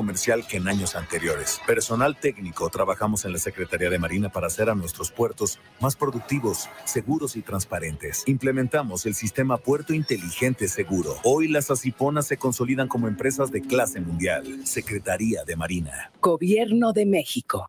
comercial que en años anteriores. Personal técnico, trabajamos en la Secretaría de Marina para hacer a nuestros puertos más productivos, seguros y transparentes. Implementamos el sistema Puerto Inteligente Seguro. Hoy las asiponas se consolidan como empresas de clase mundial. Secretaría de Marina. Gobierno de México.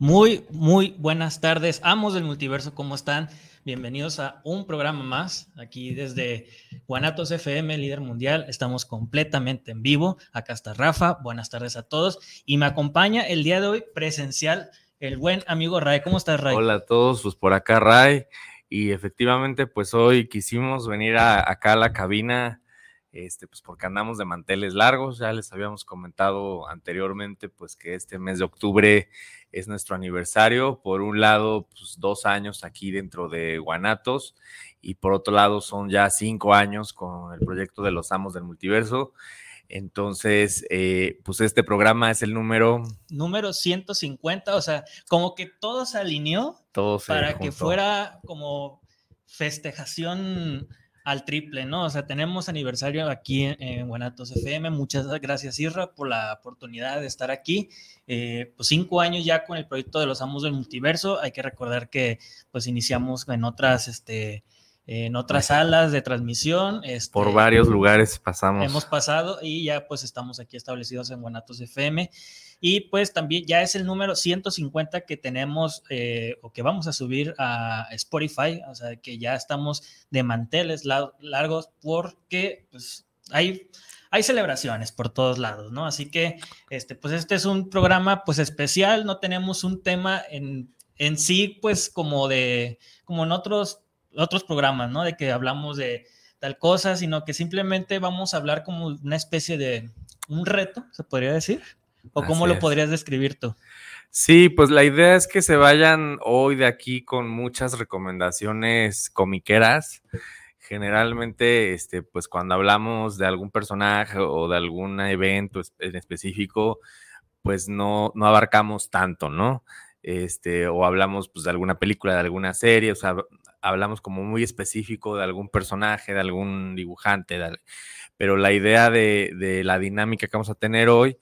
Muy, muy buenas tardes, amos del multiverso, ¿cómo están? Bienvenidos a un programa más, aquí desde Guanatos FM, líder mundial. Estamos completamente en vivo. Acá está Rafa, buenas tardes a todos. Y me acompaña el día de hoy presencial el buen amigo Ray. ¿Cómo estás, Ray? Hola a todos, pues por acá, Ray. Y efectivamente, pues hoy quisimos venir acá a la cabina este, pues porque andamos de manteles largos, ya les habíamos comentado anteriormente, pues que este mes de octubre es nuestro aniversario, por un lado, pues dos años aquí dentro de Guanatos, y por otro lado son ya cinco años con el proyecto de los Amos del Multiverso. Entonces, eh, pues este programa es el número... Número 150, o sea, como que todo se alineó para que fuera como festejación al triple, ¿no? O sea, tenemos aniversario aquí en, Guanatos FM. Muchas gracias, Irra, por la oportunidad de estar aquí. Eh, pues cinco años ya con el proyecto de los Amos del Multiverso. Hay que recordar que pues iniciamos en otras, este, en otras salas de transmisión. Este, por varios lugares pasamos. Hemos pasado y ya pues estamos aquí establecidos en Guanatos FM. Y pues también ya es el número 150 que tenemos eh, o que vamos a subir a Spotify, o sea que ya estamos de manteles largos porque pues hay hay celebraciones por todos lados, ¿no? Así que, este, pues este es un programa, pues especial, no tenemos un tema en, en sí, pues como de, como en otros, otros programas, ¿no? De que hablamos de tal cosa, sino que simplemente vamos a hablar como una especie de un reto, se podría decir. ¿O cómo lo podrías describir tú? Sí, pues la idea es que se vayan hoy de aquí con muchas recomendaciones comiqueras. Generalmente, este, pues cuando hablamos de algún personaje o de algún evento en específico, pues no, no abarcamos tanto, ¿no? Este, o hablamos pues de alguna película, de alguna serie, o sea, hablamos como muy específico de algún personaje, de algún dibujante, pero la idea de, de la dinámica que vamos a tener hoy,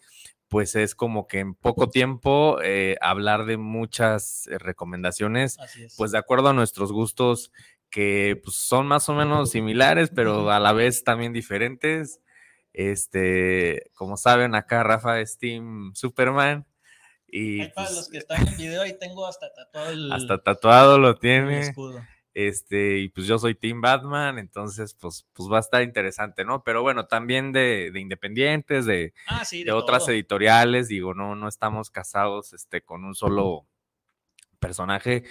pues es como que en poco tiempo eh, hablar de muchas eh, recomendaciones, pues de acuerdo a nuestros gustos que pues, son más o menos similares, pero a la vez también diferentes. Este, como saben, acá Rafa es Team Superman. Y para pues los que están en video, ahí tengo hasta tatuado el, Hasta tatuado lo tiene. escudo. Este, y pues yo soy Team Batman, entonces pues, pues va a estar interesante, ¿no? Pero bueno, también de, independientes, de, ah, de, otras editoriales, digo, no, no estamos casados este, con un solo personaje.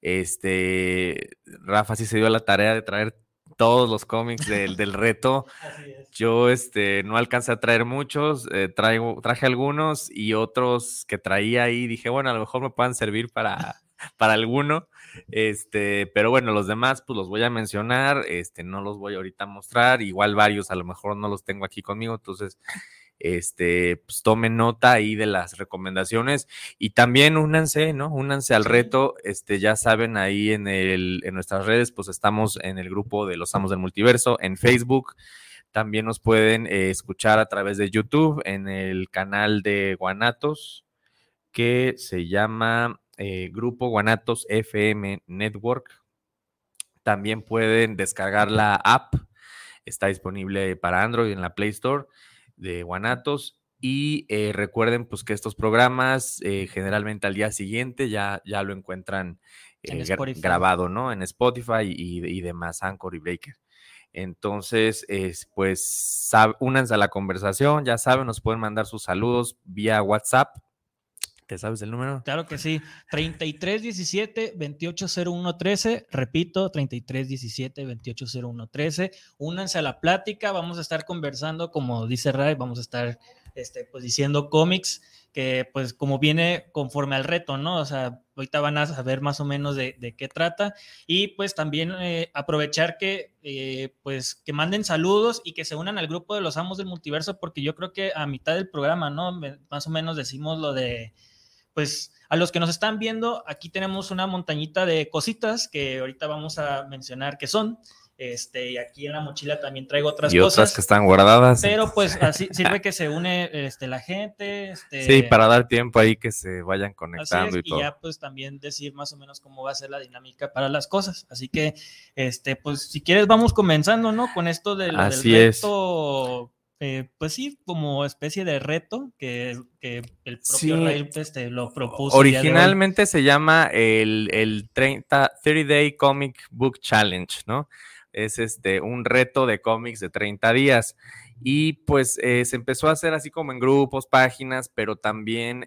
Este, Rafa sí se dio la tarea de traer todos los cómics del, del reto. Yo este, no alcancé a traer muchos, eh, traigo, traje algunos y otros que traía ahí, dije, bueno, a lo mejor me puedan servir para, para alguno. Este, pero bueno, los demás, pues los voy a mencionar, este, no los voy ahorita a mostrar, igual varios a lo mejor no los tengo aquí conmigo, entonces, este, pues tomen nota ahí de las recomendaciones y también únanse, ¿no? Únanse al reto, este, ya saben, ahí en, el, en nuestras redes, pues estamos en el grupo de los Amos del Multiverso, en Facebook, también nos pueden eh, escuchar a través de YouTube, en el canal de Guanatos, que se llama eh, Grupo Guanatos FM Network. También pueden descargar la app. Está disponible para Android en la Play Store de Guanatos. Y eh, recuerden pues que estos programas eh, generalmente al día siguiente ya, ya lo encuentran grabado, ¿no? En Spotify y, demás, Anchor y Breaker. Entonces, pues únanse a la conversación, ya saben, nos pueden mandar sus saludos vía WhatsApp ¿Te sabes el número? Claro que sí. 3317-280113. Repito, 3317-280113. Únanse a la plática. Vamos a estar conversando, como dice Ray, vamos a estar este, pues, diciendo cómics que pues como viene conforme al reto, ¿no? O sea, ahorita van a saber más o menos de, qué trata y pues también eh, aprovechar que eh, pues que manden saludos y que se unan al grupo de los amos del multiverso porque yo creo que a mitad del programa, ¿no? Más o menos decimos lo de pues a los que nos están viendo, aquí tenemos una montañita de cositas que ahorita vamos a mencionar que son. Este, y aquí en la mochila también traigo otras y cosas. otras que están guardadas. Pero pues así sirve que se une este, la gente. Este, sí, para dar tiempo ahí que se vayan conectando y, todo. Y ya pues también decir más o menos cómo va a ser la dinámica para las cosas. Así que, este, pues si quieres vamos comenzando, ¿no? Con esto del, así del reto. Eh, pues sí, como especie de reto que, que el propio Ray este, lo propuso. Originalmente se llama el, el 30, 30 Day Comic Book Challenge, ¿no? es este, un reto de cómics de 30 días. Y pues eh, se empezó a hacer así como en grupos, páginas, pero también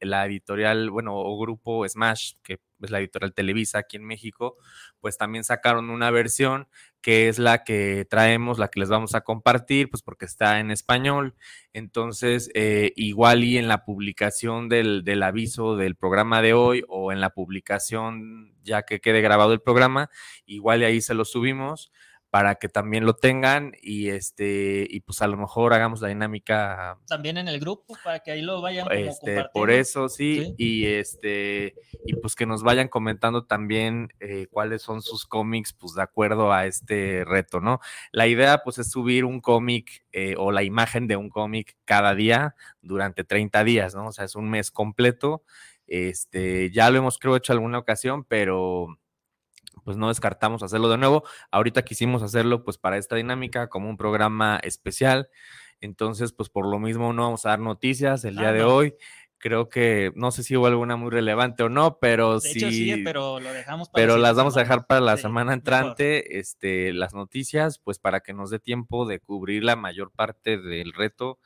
la editorial, bueno, o grupo Smash, que es la editorial Televisa aquí en México, pues también sacaron una versión que es la que traemos, la que les vamos a compartir, pues porque está en español. Entonces, eh, igual y en la publicación del, del, aviso del programa de hoy o en la publicación ya que quede grabado el programa, igual y ahí se lo subimos para que también lo tengan y este y pues a lo mejor hagamos la dinámica también en el grupo para que ahí lo vayan este, por eso sí, y este y pues que nos vayan comentando también eh, cuáles son sus cómics pues de acuerdo a este reto no la idea pues es subir un cómic eh, o la imagen de un cómic cada día durante 30 días no o sea es un mes completo. Este ya lo hemos creo hecho alguna ocasión pero pues no descartamos hacerlo de nuevo. Ahorita quisimos hacerlo pues para esta dinámica como un programa especial. Entonces, pues por lo mismo no vamos a dar noticias el día de hoy. Creo que no sé si hubo alguna muy relevante o no, pero sí, pero lo dejamos para Pero las vamos a dejar para la semana entrante, este, las noticias, pues para que nos dé tiempo de cubrir la mayor parte del reto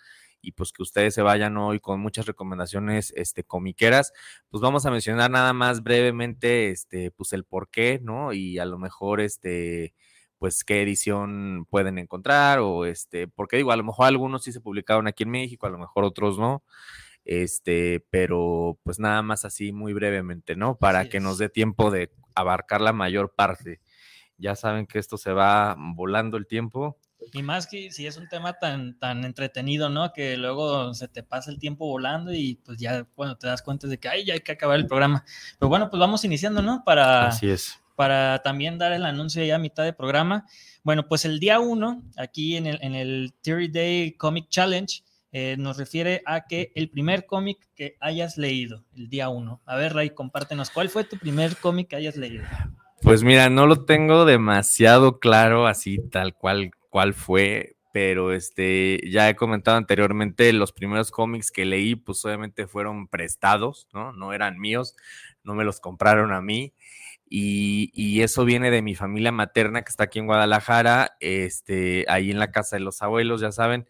y pues que ustedes se vayan hoy con muchas recomendaciones este, comiqueras. Pues vamos a mencionar nada más brevemente este, pues el por qué, ¿no? Y a lo mejor este pues qué edición pueden encontrar o este, porque digo, a lo mejor algunos sí se publicaron aquí en México, a lo mejor otros no, este, pero pues nada más así muy brevemente, ¿no? Para que nos dé tiempo de abarcar la mayor parte. Ya saben que esto se va volando el tiempo y más que si es un tema tan, tan entretenido, ¿no? Que luego se te pasa el tiempo volando y pues ya cuando te das cuenta de que ay, ya hay que acabar el programa. Pero bueno, pues vamos iniciando, ¿no? Para, Así es. Para también dar el anuncio ya a mitad de programa. Bueno, pues el día uno, aquí en el, en el Theory Day Comic Challenge, eh, nos refiere a que el primer cómic que hayas leído, el día uno. A ver, Ray, compártenos, ¿cuál fue tu primer cómic que hayas leído? Pues mira, no lo tengo demasiado claro así tal cual cuál fue, pero este, ya he comentado anteriormente, los primeros cómics que leí, pues obviamente fueron prestados, ¿no? No eran míos, no me los compraron a mí. Y, eso viene de mi familia materna que está aquí en Guadalajara, este, ahí en la casa de los abuelos, ya saben,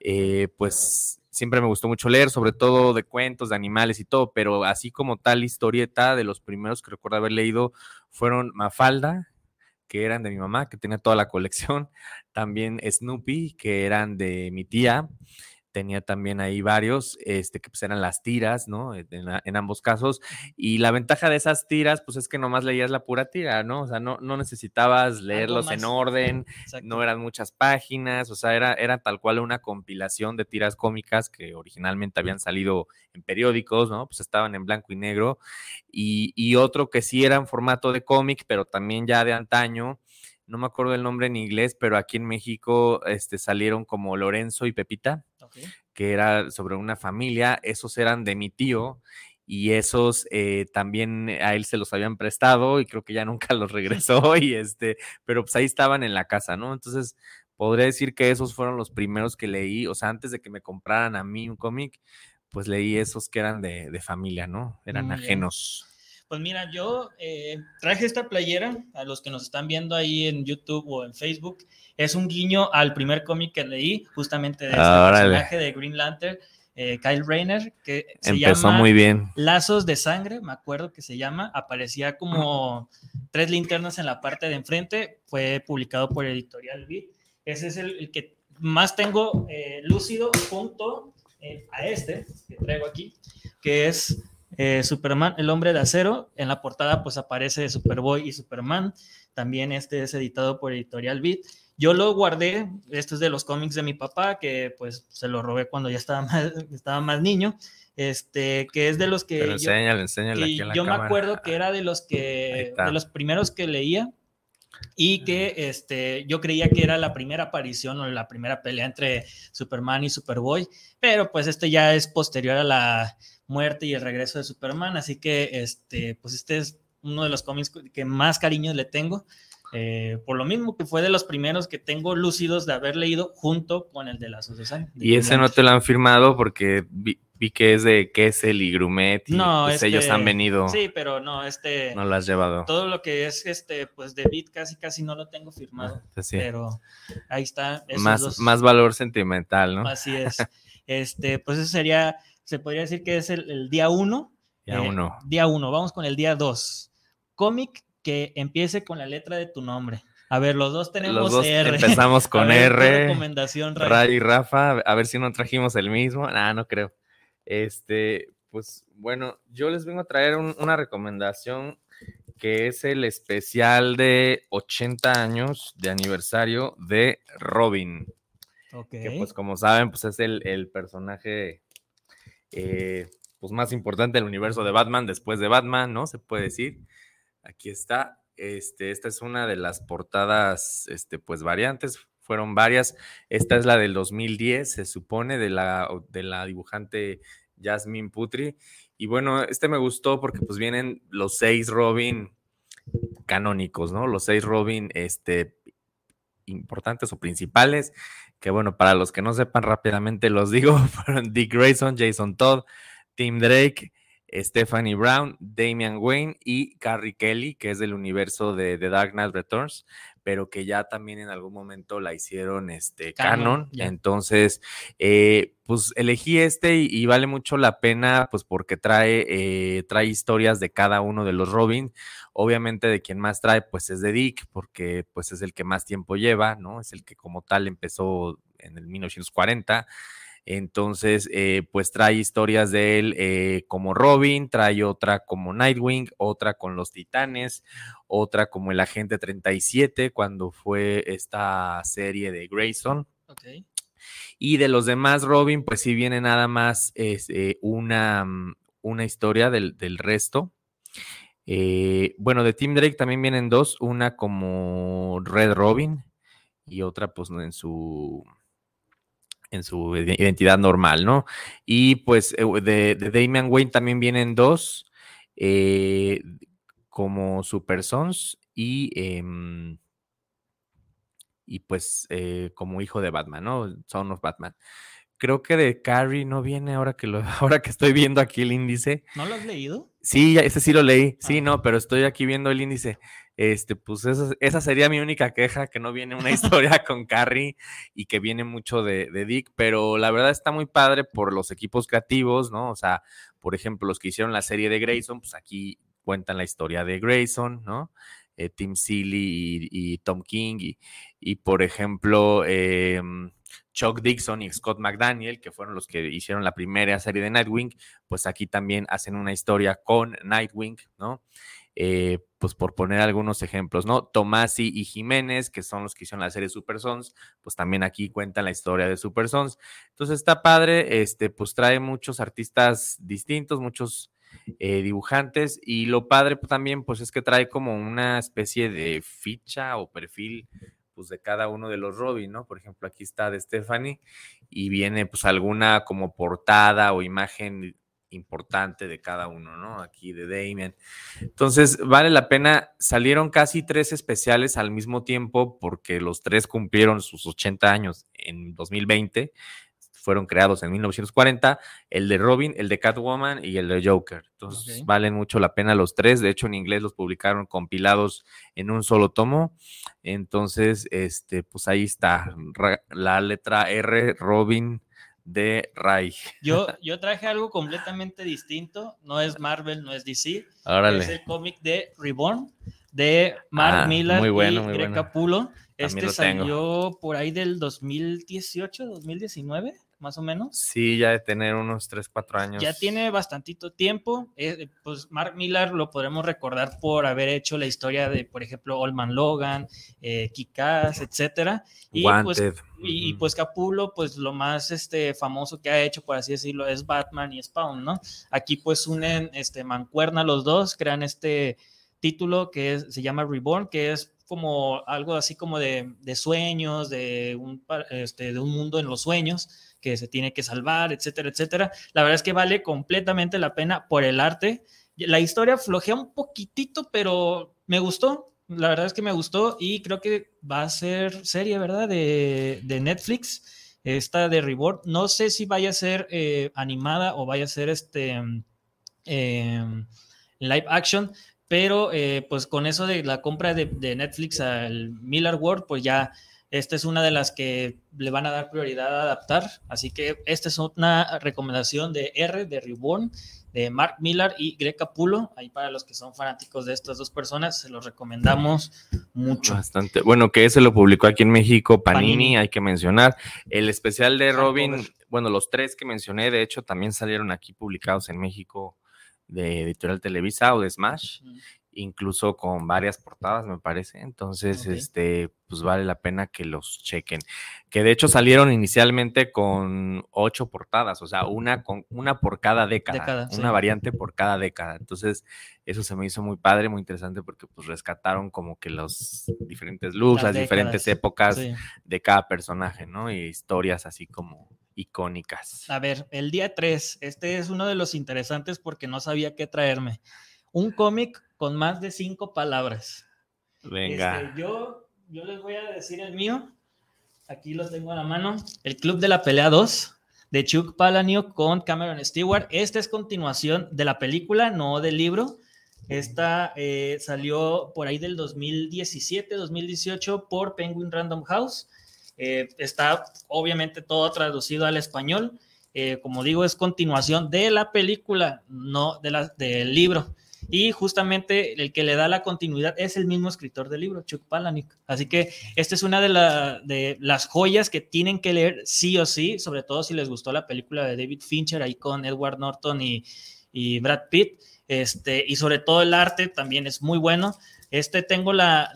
eh, pues siempre me gustó mucho leer, sobre todo de cuentos, de animales y todo, pero así como tal historieta, de los primeros que recuerdo haber leído fueron Mafalda, que eran de mi mamá, que tenía toda la colección, también Snoopy, que eran de mi tía, tenía también ahí varios, este, que pues eran las tiras, ¿no? En, ambos casos. Y la ventaja de esas tiras, pues es que nomás leías la pura tira, ¿no? O sea, no, no necesitabas leerlos en orden, no eran muchas páginas, o sea, era, era tal cual una compilación de tiras cómicas que originalmente habían salido en periódicos, ¿no? Pues estaban en blanco y negro. Y, y otro que sí era en formato de cómic, pero también ya de antaño, no me acuerdo el nombre en inglés, pero aquí en México este, salieron como Lorenzo y Pepita que era sobre una familia, esos eran de mi tío y esos eh, también a él se los habían prestado y creo que ya nunca los regresó y este, pero pues ahí estaban en la casa, ¿no? Entonces, podría decir que esos fueron los primeros que leí, o sea, antes de que me compraran a mí un cómic, pues leí esos que eran de, de familia, ¿no? Eran ajenos. Pues mira, yo eh, traje esta playera a los que nos están viendo ahí en YouTube o en Facebook. Es un guiño al primer cómic que leí, justamente de este personaje de Green Lantern. eh, Kyle Rayner, que se Empezó muy bien. Lazos de Sangre, me acuerdo que se llama, aparecía como tres linternas en la parte de enfrente, fue publicado por Editorial Beat. Ese es el, que más tengo eh, lúcido junto a este que traigo aquí, que es Superman, el hombre de acero. En la portada pues aparece Superboy y Superman. También este es editado por Editorial Beat. Yo lo guardé, esto es de los cómics de mi papá, que pues se lo robé cuando ya estaba más, estaba más niño, este, que es de los que... Pero enséñale, enséñale. yo me acuerdo que era de los que, de los primeros que leía y que este, yo creía que era la primera aparición o la primera pelea entre Superman y Superboy, pero pues este ya es posterior a la muerte y el regreso de Superman, así que este, pues este es uno de los cómics que más cariño le tengo. Eh, por lo mismo que fue de los primeros que tengo lúcidos de haber leído junto con el de la Asociación. Y ese no te lo han firmado porque vi, que es de Kessel y Grumet y no, pues ellos este, han venido. Sí, pero no, este. No lo has llevado. Todo lo que es este, pues de Bit casi casi no lo tengo firmado. Ah, Pero ahí está. Más, más valor sentimental, ¿no? Así es. este, pues ese sería, se podría decir que es el, día uno. Día eh, uno. Día uno. Vamos con el día dos. Cómic que empiece con la letra de tu nombre. A ver, los dos tenemos R. Empezamos con R. Recomendación, Ray y Rafa. A ver si no trajimos el mismo. Nah, no creo. Este, pues bueno, yo les vengo a traer una recomendación que es el especial de 80 años de aniversario de Robin. Que pues como saben, pues es el, personaje eh, pues más importante del universo de Batman después de Batman, ¿no? Se puede decir. Aquí está. Este, esta es una de las portadas, este, pues variantes, fueron varias. Esta es la del 2010, se supone, de la, de la dibujante Jasmine Putri. Y bueno, este me gustó porque pues vienen los seis Robin canónicos, ¿no? Los seis Robin, este, importantes o principales, que bueno, para los que no sepan rápidamente los digo, fueron Dick Grayson, Jason Todd, Tim Drake, Stephanie Brown, Damian Wayne y Carrie Kelly, que es del universo de The Dark Knight Returns, pero que ya también en algún momento la hicieron este canon. Entonces, eh, pues elegí este y, vale mucho la pena, pues porque trae, eh, trae historias de cada uno de los Robin. Obviamente de quien más trae, pues es de Dick, porque pues es el que más tiempo lleva, ¿no? Es el que como tal empezó en el 1940. Entonces, eh, pues trae historias de él eh, como Robin, trae otra como Nightwing, otra con los Titanes, otra como el Agente 37 cuando fue esta serie de Grayson. Y de los demás Robin, pues sí viene nada más es, eh, una, mm, una, historia del, del resto. bueno, de Tim Drake también vienen dos, una como Red Robin y otra pues en su en su identidad normal, ¿no? Y pues eh, de, de Damian Wayne también vienen dos, eh, como Super Sons y, em, y pues eh, como hijo de Batman, ¿no? Son of Batman. Creo que de Carrie no viene ahora que lo, ahora que estoy viendo aquí el índice. ¿No lo has leído? Sí, ese sí lo leí. Sí, ah. no, pero estoy aquí viendo el índice este, pues esa, sería mi única queja, que no viene una historia con Carrie y que viene mucho de, Dick, pero la verdad está muy padre por los equipos creativos, ¿no? O sea, por ejemplo, los que hicieron la serie de Grayson, pues aquí cuentan la historia de Grayson, ¿no? Eh, Tim Seeley y, Tom King, y, por ejemplo, em, Chuck Dixon y Scott McDaniel, que fueron los que hicieron la primera serie de Nightwing, pues aquí también hacen una historia con Nightwing, ¿no? Eh, pues por poner algunos ejemplos, ¿no? Tomasi y Jiménez, que son los que hicieron la serie Super Sons, pues también aquí cuentan la historia de Super Sons. Entonces está padre, este, pues trae muchos artistas distintos, muchos eh, dibujantes, y lo padre también, pues es que trae como una especie de ficha o perfil pues de cada uno de los Robin, ¿no? Por ejemplo, aquí está de Stephanie y viene pues alguna como portada o imagen importante de cada uno, ¿no? Aquí de Damien. Entonces, vale la pena. Salieron casi tres especiales al mismo tiempo porque los tres cumplieron sus 80 años en 2020. Fueron creados en 1940, el de Robin, el de Catwoman y el de Joker. Entonces, valen mucho la pena los tres. De hecho, en inglés los publicaron compilados en un solo tomo. Entonces, este, pues ahí está la letra R, Robin, de Ray. Yo, yo traje algo completamente distinto. No es Marvel, no es DC. Órale. Es el cómic de Reborn de Mark Ah, muy bueno, y muy Greg bueno. Este salió por ahí del 2018, 2019, más o menos. Sí, ya de tener unos 3, 4 años. Ya tiene bastantito tiempo. eh, pues Mark Millar lo podremos recordar por haber hecho la historia de, por ejemplo, Olman Logan, eh, Kick-Ass, etcétera. Y pues, y, pues Capullo, pues lo más este, famoso que ha hecho, por así decirlo, es Batman y Spawn, ¿no? Aquí pues unen este, mancuerna los dos, crean este título que es- se llama Reborn, que es como algo así como de, de sueños, de un, este, de un mundo en los sueños que se tiene que salvar, etcétera, etcétera. La verdad es que vale completamente la pena por el arte. La historia flojea un poquitito, pero me gustó. La verdad es que me gustó y creo que va a ser serie, ¿verdad? De, de Netflix, esta de Reborn. No sé si vaya a ser eh, animada o vaya a ser este eh, live action, pero eh, pues con eso de la compra de, de Netflix al Miller World, pues ya esta es una de las que le van a dar prioridad a adaptar. Así que esta es una recomendación de R, de Reborn, de Mark Millar y Greg Capullo. Ahí para los que son fanáticos de estas dos personas, se los recomendamos mucho. Bastante. Bueno, que ese lo publicó aquí en México, Panini, Panini. hay que mencionar. El especial de Robin, bueno, los tres que mencioné, de hecho, también salieron aquí publicados en México de Editorial Televisa o de Smash, incluso con varias portadas, me parece. Entonces, este, pues vale la pena que los chequen. Que de hecho salieron inicialmente con ocho portadas, o sea, una con una por cada década, Década, una sí. variante por cada década. Entonces, eso se me hizo muy padre, muy interesante porque pues rescataron como que los diferentes looks, las, Las diferentes épocas Sí. de cada personaje, ¿no? Y historias así como icónicas. A ver, el día 3, este es uno de los interesantes porque no sabía qué traerme. Un cómic con más de cinco palabras. Venga. Este, yo, yo les voy a decir el mío. Aquí lo tengo a la mano. El Club de la Pelea 2 de Chuck Palahniuk con Cameron Stewart. Esta es continuación de la película, no del libro. Esta eh, salió por ahí del 2017, 2018 por Penguin Random House. Eh, está obviamente todo traducido al español. Eh, como digo, es continuación de la película, no de la, del libro. Y justamente el que le da la continuidad es el mismo escritor del libro, Chuck Palahniuk. Así que esta es una de, la, de las joyas que tienen que leer sí o sí, sobre todo si les gustó la película de David Fincher ahí con Edward Norton y, Brad Pitt. Este, y sobre todo el arte también es muy bueno. Este tengo la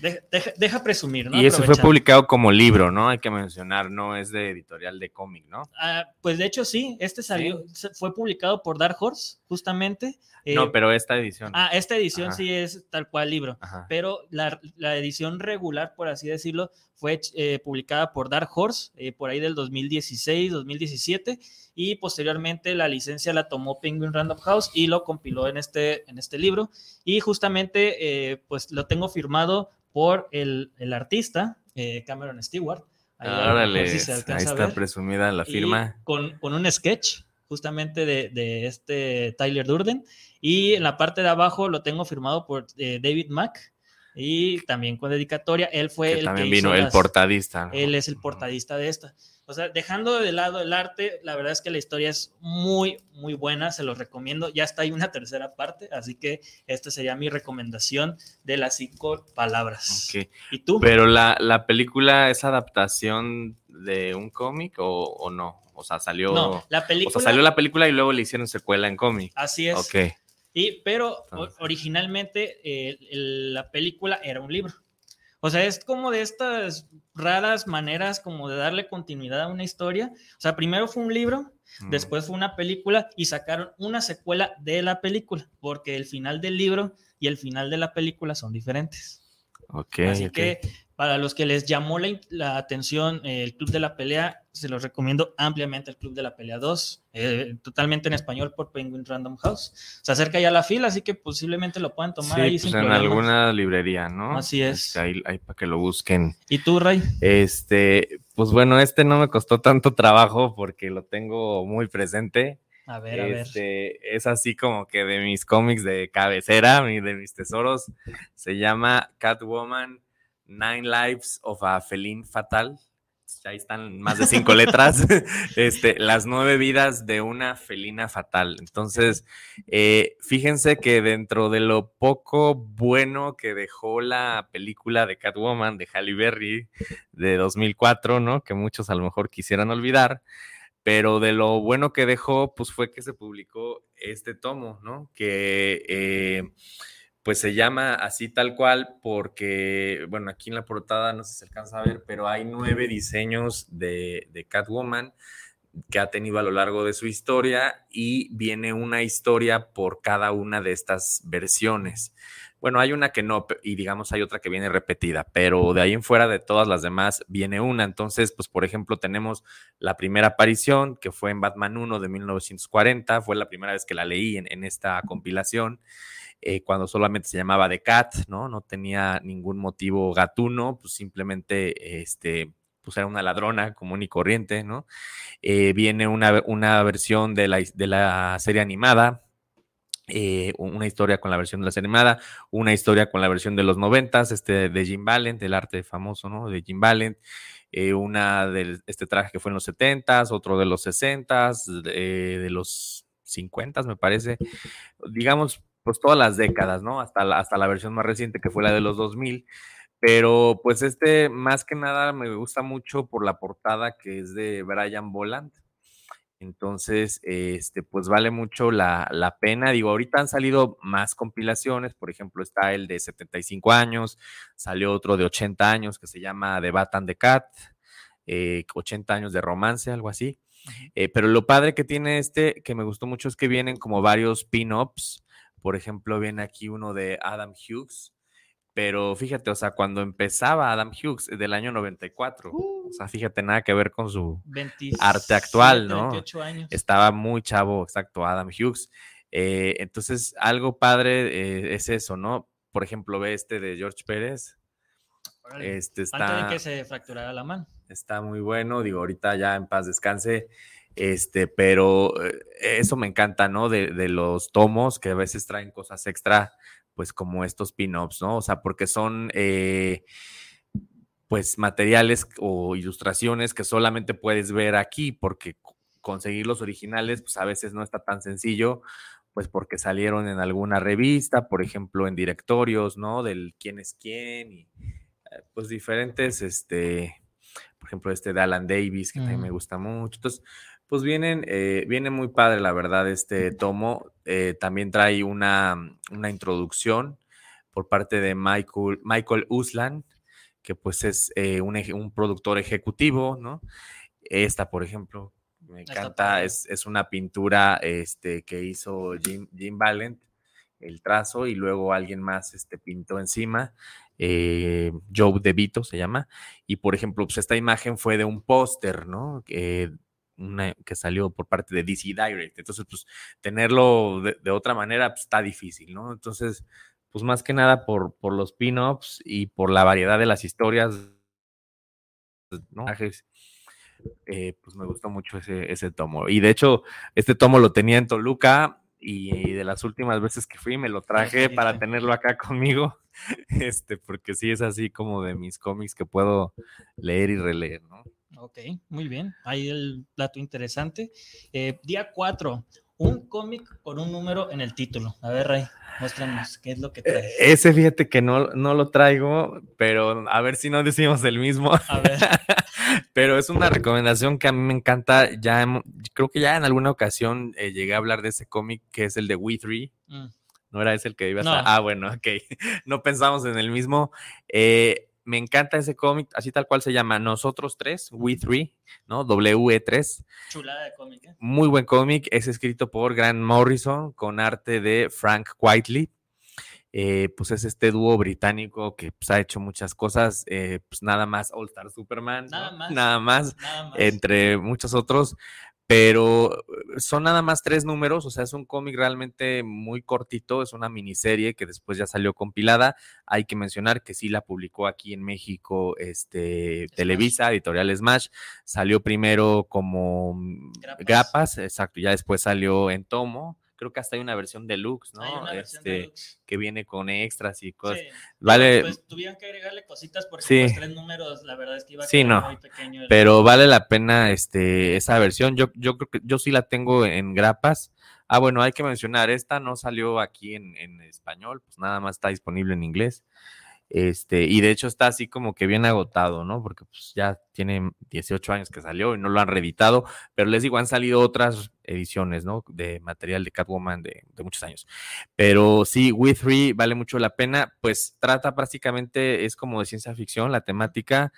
deja, deja, deja presumir, ¿no? Y eso fue publicado como libro, ¿no? Hay que mencionar, no es de editorial de cómic, ¿no? Ah, pues de hecho sí, este salió, fue publicado por Dark Horse, justamente. Eh, no, pero esta edición. Ah, esta edición Ajá. sí es tal cual libro, Ajá. pero la, la edición regular, por así decirlo, fue eh, publicada por Dark Horse eh, por ahí del 2016, 2017 y posteriormente la licencia la tomó Penguin Random House y lo compiló en este, en este libro y justamente eh, pues lo tengo firmado por el, el artista eh, Cameron Stewart. Ahí Órale, si se ahí está presumida la Y firma. Con, con un sketch justamente de, de este Tyler Durden. Y en la parte de abajo lo tengo firmado por eh, David Mack y también con dedicatoria. Él fue Que el también que vino hizo el las- portadista. ¿no? Él es el portadista de esta. O sea, dejando de lado el arte, la verdad es que la historia es muy, muy buena. Se los recomiendo. Ya está ahí una tercera parte, así que esta sería mi recomendación de las cinco palabras. Ok. ¿Y tú? Pero la, la película es adaptación de un cómic o, o no? O sea, salió. no, la o película. sea, salió la película y luego le hicieron secuela en cómic. Así es. Ok. Y, pero originalmente eh, el- la película era un libro. O sea, es como de estas raras maneras como de darle continuidad a una historia. O sea, primero fue un libro, Mm. después fue una película y sacaron una secuela de la película, porque el final del libro y el final de la película son diferentes. Ok. Así que para los que les llamó la, la atención eh, el Club de la Pelea, se los recomiendo ampliamente el Club de la Pelea 2, eh, totalmente en español por Penguin Random House. Se acerca ya la fila, así que posiblemente lo puedan tomar Sí, ahí pues sin en problemas. alguna librería, ¿no? Así es. Este, ahí, ahí para que lo busquen. ¿Y tú, Ray? Este, pues bueno, este no me costó tanto trabajo porque lo tengo muy presente. A ver, a ver. Este, es así como que de mis cómics de cabecera, de mis tesoros. Se llama Catwoman Nine Lives of a Feline Fatal. ahí están más de cinco letras, este, las nueve vidas de una felina fatal. Entonces, eh, fíjense que dentro de lo poco bueno que dejó la película de Catwoman de Halle Berry de 2004, ¿no? Que muchos a lo mejor quisieran olvidar, pero de lo bueno que dejó, pues fue que se publicó este tomo, ¿no? Que... Eh, pues se llama así tal cual porque, bueno, aquí en la portada no sé si se alcanza a ver, pero hay nueve diseños de, Catwoman que ha tenido a lo largo de su historia y viene una historia por cada una de estas versiones. Bueno, hay una que no, y digamos hay otra que viene repetida, pero de ahí en fuera de todas las demás viene una. Entonces, pues por ejemplo, tenemos la primera aparición que fue en Batman 1 de 1940, fue la primera vez que la leí en, en esta compilación. Eh, cuando solamente se llamaba The Cat, ¿no? No tenía ningún motivo gatuno, pues simplemente, este, pues era una ladrona común y corriente, ¿no? Eh, viene una, una versión de la, de la serie animada, eh, una historia con la versión de la serie animada, una historia con la versión de los noventas, este de Jim Valent, el arte famoso, ¿no? De Jim Valent, una de este traje que fue en los setentas, otro de los sesentas, de, los cincuentas, me parece. Digamos, pues todas las décadas, ¿no? Hasta la, hasta la versión más reciente que fue la de los 2000. Pero pues este más que nada me gusta mucho por la portada que es de Brian Boland. Entonces, este, pues vale mucho la, la, pena. Digo, ahorita han salido más compilaciones, por ejemplo, está el de 75 años, salió otro de 80 años que se llama The Bat and the Cat, 80 eh, años de romance, algo así. Eh, pero lo padre que tiene este, que me gustó mucho, es que vienen como varios pin-ups por ejemplo, viene aquí uno de Adam Hughes, pero fíjate, o sea, cuando empezaba Adam Hughes del año 94, o sea, uh. fíjate, nada que ver con su arte actual, ¿no? Estaba muy chavo, exacto, Adam Hughes. Eh, entonces, algo padre eh, es eso, ¿no? Por ejemplo, ve este de George Pérez. Este está, Antes de que se fracturara la mano. Está muy bueno, digo, ahorita ya en paz descanse. Este, pero eh, eso me encanta, ¿no? De, de, los tomos que a veces traen cosas extra, pues como estos pin-ups, ¿no? O sea, porque son, eh, pues, materiales o ilustraciones que solamente puedes ver aquí, porque conseguir los originales, pues a veces no está tan sencillo, pues porque salieron en alguna revista, por ejemplo, en directorios, ¿no? Del quién es quién y eh, pues diferentes, este, por ejemplo, este de Alan Davis, que también me gusta mucho. Entonces, pues vienen, eh, viene muy padre, la verdad, este tomo. Eh, también trae una, una, introducción por parte de Michael, Michael Uslan, que pues es eh, un, un, productor ejecutivo, ¿no? Esta, por ejemplo, me encanta, es, es, una pintura este, que hizo Jim, Jim Valent, el trazo, y luego alguien más este, pintó encima. Joe DeVito se llama, y por ejemplo, pues esta imagen fue de un póster, ¿no? Una que salió por parte de DC Direct. Entonces, pues tenerlo de, otra manera pues, está difícil, ¿no? Entonces, pues más que nada por, por los pin-ups y por la variedad de las historias, ¿no? Eh, pues me gustó mucho ese, ese tomo. Y de hecho, este tomo lo tenía en Toluca y de las últimas veces que fui me lo traje para tenerlo acá conmigo, este, porque sí es así como de mis cómics que puedo leer y releer, ¿no? Ok, muy bien. Ahí el dato interesante. Eh, día 4, un cómic con un número en el título. A ver, Ray, muéstranos qué es lo que trae. Ese fíjate que no, no lo traigo, pero a ver si no decimos el mismo. A ver. pero es una recomendación que a mí me encanta. Ya creo que ya en alguna ocasión eh, llegué a hablar de ese cómic que es el de We Three. Mm. No era ese el que iba a estar. Ah, bueno, ok. No pensamos en el mismo. Eh, me encanta ese cómic, así tal cual se llama, Nosotros Tres, We Three, ¿no? WE3. Chulada de cómic. ¿eh? Muy buen cómic, es escrito por Grant Morrison con arte de Frank Whiteley. Eh, pues es este dúo británico que pues, ha hecho muchas cosas, eh, pues nada más All Star Superman, nada, más, nada, más, entre muchos otros, pero eh, son nada más tres números, o sea, es un cómic realmente muy cortito, es una miniserie que después ya salió compilada. Hay que mencionar que sí la publicó aquí en México este, Televisa, Editorial Smash. Salió primero como mm, grapas. exacto, ya después salió en tomo, creo que hasta hay una versión deluxe, ¿no? Este, deluxe. que viene con extras y cosas. Sí. Vale, Pues tuvieron que agregarle cositas porque Sí. los tres números, la verdad es que iba a Sí, no. muy pequeño. el- pero vale la pena este esa versión. Yo, yo creo que yo sí la tengo en grapas. Ah, bueno, hay que mencionar, esta no salió aquí en, en español, pues nada más está disponible en inglés. Este, y de hecho está así como que bien agotado, ¿no? Porque pues ya tiene 18 años que salió y no lo han reeditado, pero les digo, han salido otras ediciones, ¿no? De material de Catwoman de, de muchos años. Pero sí, We Three vale mucho la pena, pues trata prácticamente, es como de ciencia ficción, la temática,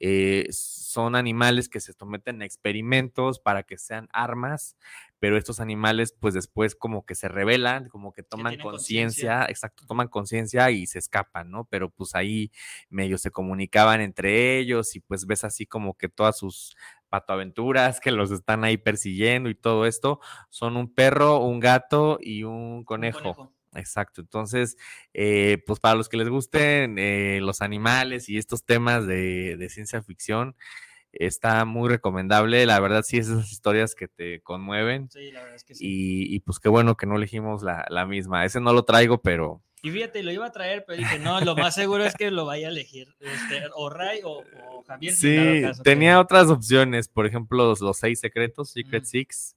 eh, son animales que se someten a experimentos para que sean armas, pero estos animales pues después como que se rebelan, como que toman conciencia. exacto, toman conciencia y se escapan, ¿no? Pero pues ahí medio se comunicaban entre ellos y pues ves así como que todas sus patoaventuras que los están ahí persiguiendo y todo esto son un perro, un gato y un un conejo. Exacto, entonces, eh, pues para los que les gusten eh, los animales y estos temas de, de ciencia ficción, está muy recomendable. La verdad, sí, es esas historias que te conmueven. Sí, la verdad es que sí. Y, y, pues qué bueno que no elegimos la, la, misma. Ese no lo traigo, pero. Y fíjate, lo iba a traer, pero dije, no, lo más seguro es que lo vaya a elegir este, o Ray o, o Javier. Sí, caso, tenía pero... otras opciones, por ejemplo, los, los seis secretos, Secret mm. Six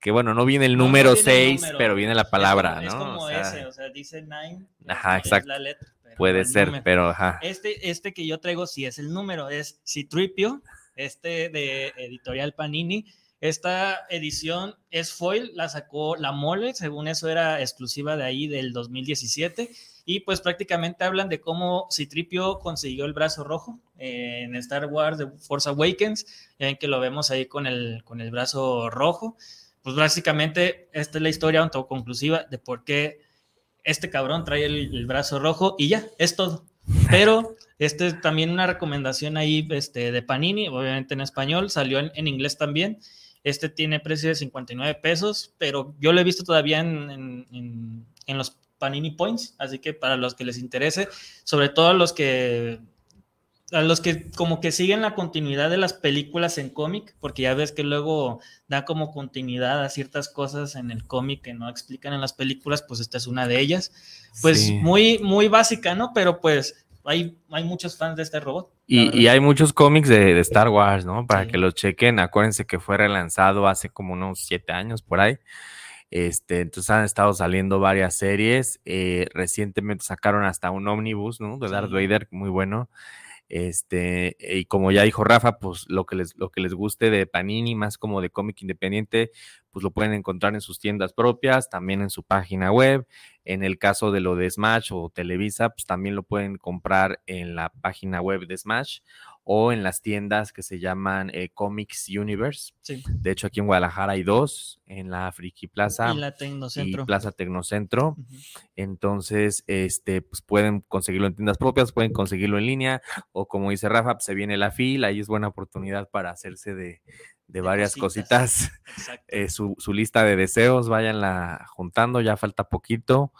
que bueno, no viene el no, número no viene 6, número. pero viene la palabra, es como, ¿no? Es como o sea, ese, o sea, dice 9. Ajá, exacto. Letra, Puede ser, número. pero ajá. Este, este que yo traigo sí es el número, es Citripio, este de editorial Panini. Esta edición es foil, la sacó la mole, según eso era exclusiva de ahí del 2017. Y pues prácticamente hablan de cómo Citripio consiguió el brazo rojo eh, en Star Wars de Force Awakens, ya ven que lo vemos ahí con el, con el brazo rojo pues básicamente esta es la historia autoconclusiva de por qué este cabrón trae el, brazo rojo y ya, es todo. Pero este es también una recomendación ahí este, de Panini, obviamente en español, salió en, inglés también. Este tiene precio de 59 pesos, pero yo lo he visto todavía en, en, en los Panini Points, así que para los que les interese, sobre todo los que a los que como que siguen la continuidad de las películas en cómic, porque ya ves que luego da como continuidad a ciertas cosas en el cómic que no explican en las películas, pues esta es una de ellas. Pues sí. muy, muy básica, ¿no? Pero pues hay, hay muchos fans de este robot. Y, y hay muchos cómics de, de, Star Wars, ¿no? Para sí. que los chequen. Acuérdense que fue relanzado hace como unos siete años por ahí. Este, entonces han estado saliendo varias series. Eh, recientemente sacaron hasta un ómnibus, ¿no? De Darth sí. Vader, muy bueno. Este, y como ya dijo Rafa, pues lo que les, lo que les guste de Panini, más como de cómic independiente, pues lo pueden encontrar en sus tiendas propias, también en su página web. En el caso de lo de Smash o Televisa, pues también lo pueden comprar en la página web de Smash o en las tiendas que se llaman eh, Comics Universe. Sí. De hecho, aquí en Guadalajara hay dos, en la Friki Plaza y, la Tecnocentro. y Plaza Tecnocentro. Uh -huh. Entonces, este, pues pueden conseguirlo en tiendas propias, pueden conseguirlo en línea, o como dice Rafa, pues se viene la fila y es buena oportunidad para hacerse de, de varias cositas. cositas. Eh, su, su, lista de deseos, váyanla juntando, ya falta poquito.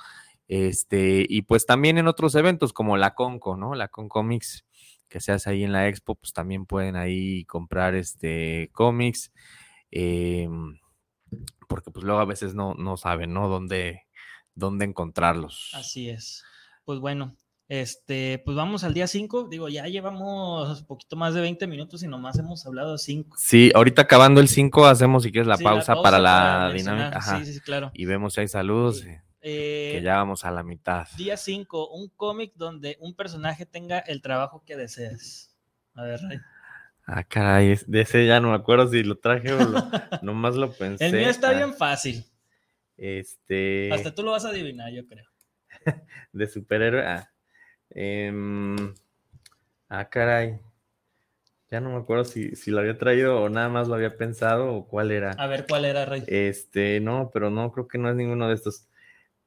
Este, y pues también en otros eventos como la Conco, ¿no? La Conco Mix que se hace ahí en la expo, pues también pueden ahí comprar este cómics, eh, porque pues luego a veces no, no saben, ¿no? Dónde, dónde encontrarlos. Así es. Pues bueno, este, pues vamos al día 5. Digo, ya llevamos un poquito más de 20 minutos y nomás hemos hablado 5. Sí, ahorita acabando el 5 hacemos si quieres la, sí, pausa, la pausa, para la dinámica. Ajá. Sí, sí, claro. Y vemos si hay saludos. Sí. Eh, que ya vamos a la mitad. Día 5, un cómic donde un personaje tenga el trabajo que deseas. A ver, Ray. Ah, caray, de ese ya no me acuerdo si lo traje o lo, nomás lo pensé. El mío está ah, bien fácil. Este. Hasta tú lo vas a adivinar, yo creo. de superhéroe. Ah. Eh, ah, caray. Ya no me acuerdo si, si, lo había traído o nada más lo había pensado o cuál era. A ver, ¿cuál era, Rey? Este, no, pero no, creo que no es ninguno de estos.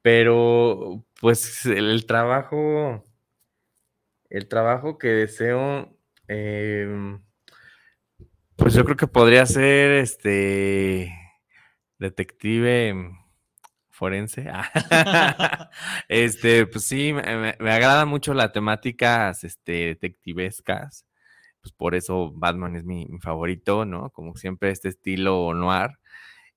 Pero, pues, el, trabajo, el trabajo que deseo, eh, pues yo creo que podría ser, este, detective forense. este, pues sí, me, me agrada mucho las temáticas, este, detectivescas pues por eso Batman es mi, mi, favorito, ¿no? Como siempre este estilo noir,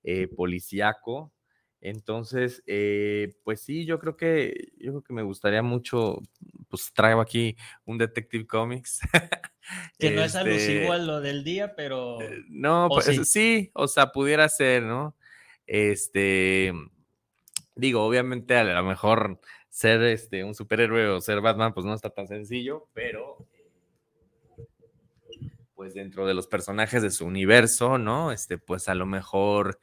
eh, policíaco, Entonces, eh, pues sí, yo creo que yo creo que me gustaría mucho, pues traigo aquí un Detective Comics. que no es alusivo este, a lo del día, pero. Eh, no, pues sí? sí, o sea, pudiera ser, ¿no? Este, digo, obviamente a lo mejor ser este, un superhéroe o ser Batman, pues no está tan sencillo, pero pues dentro de los personajes de su universo, ¿no? Este, pues a lo mejor,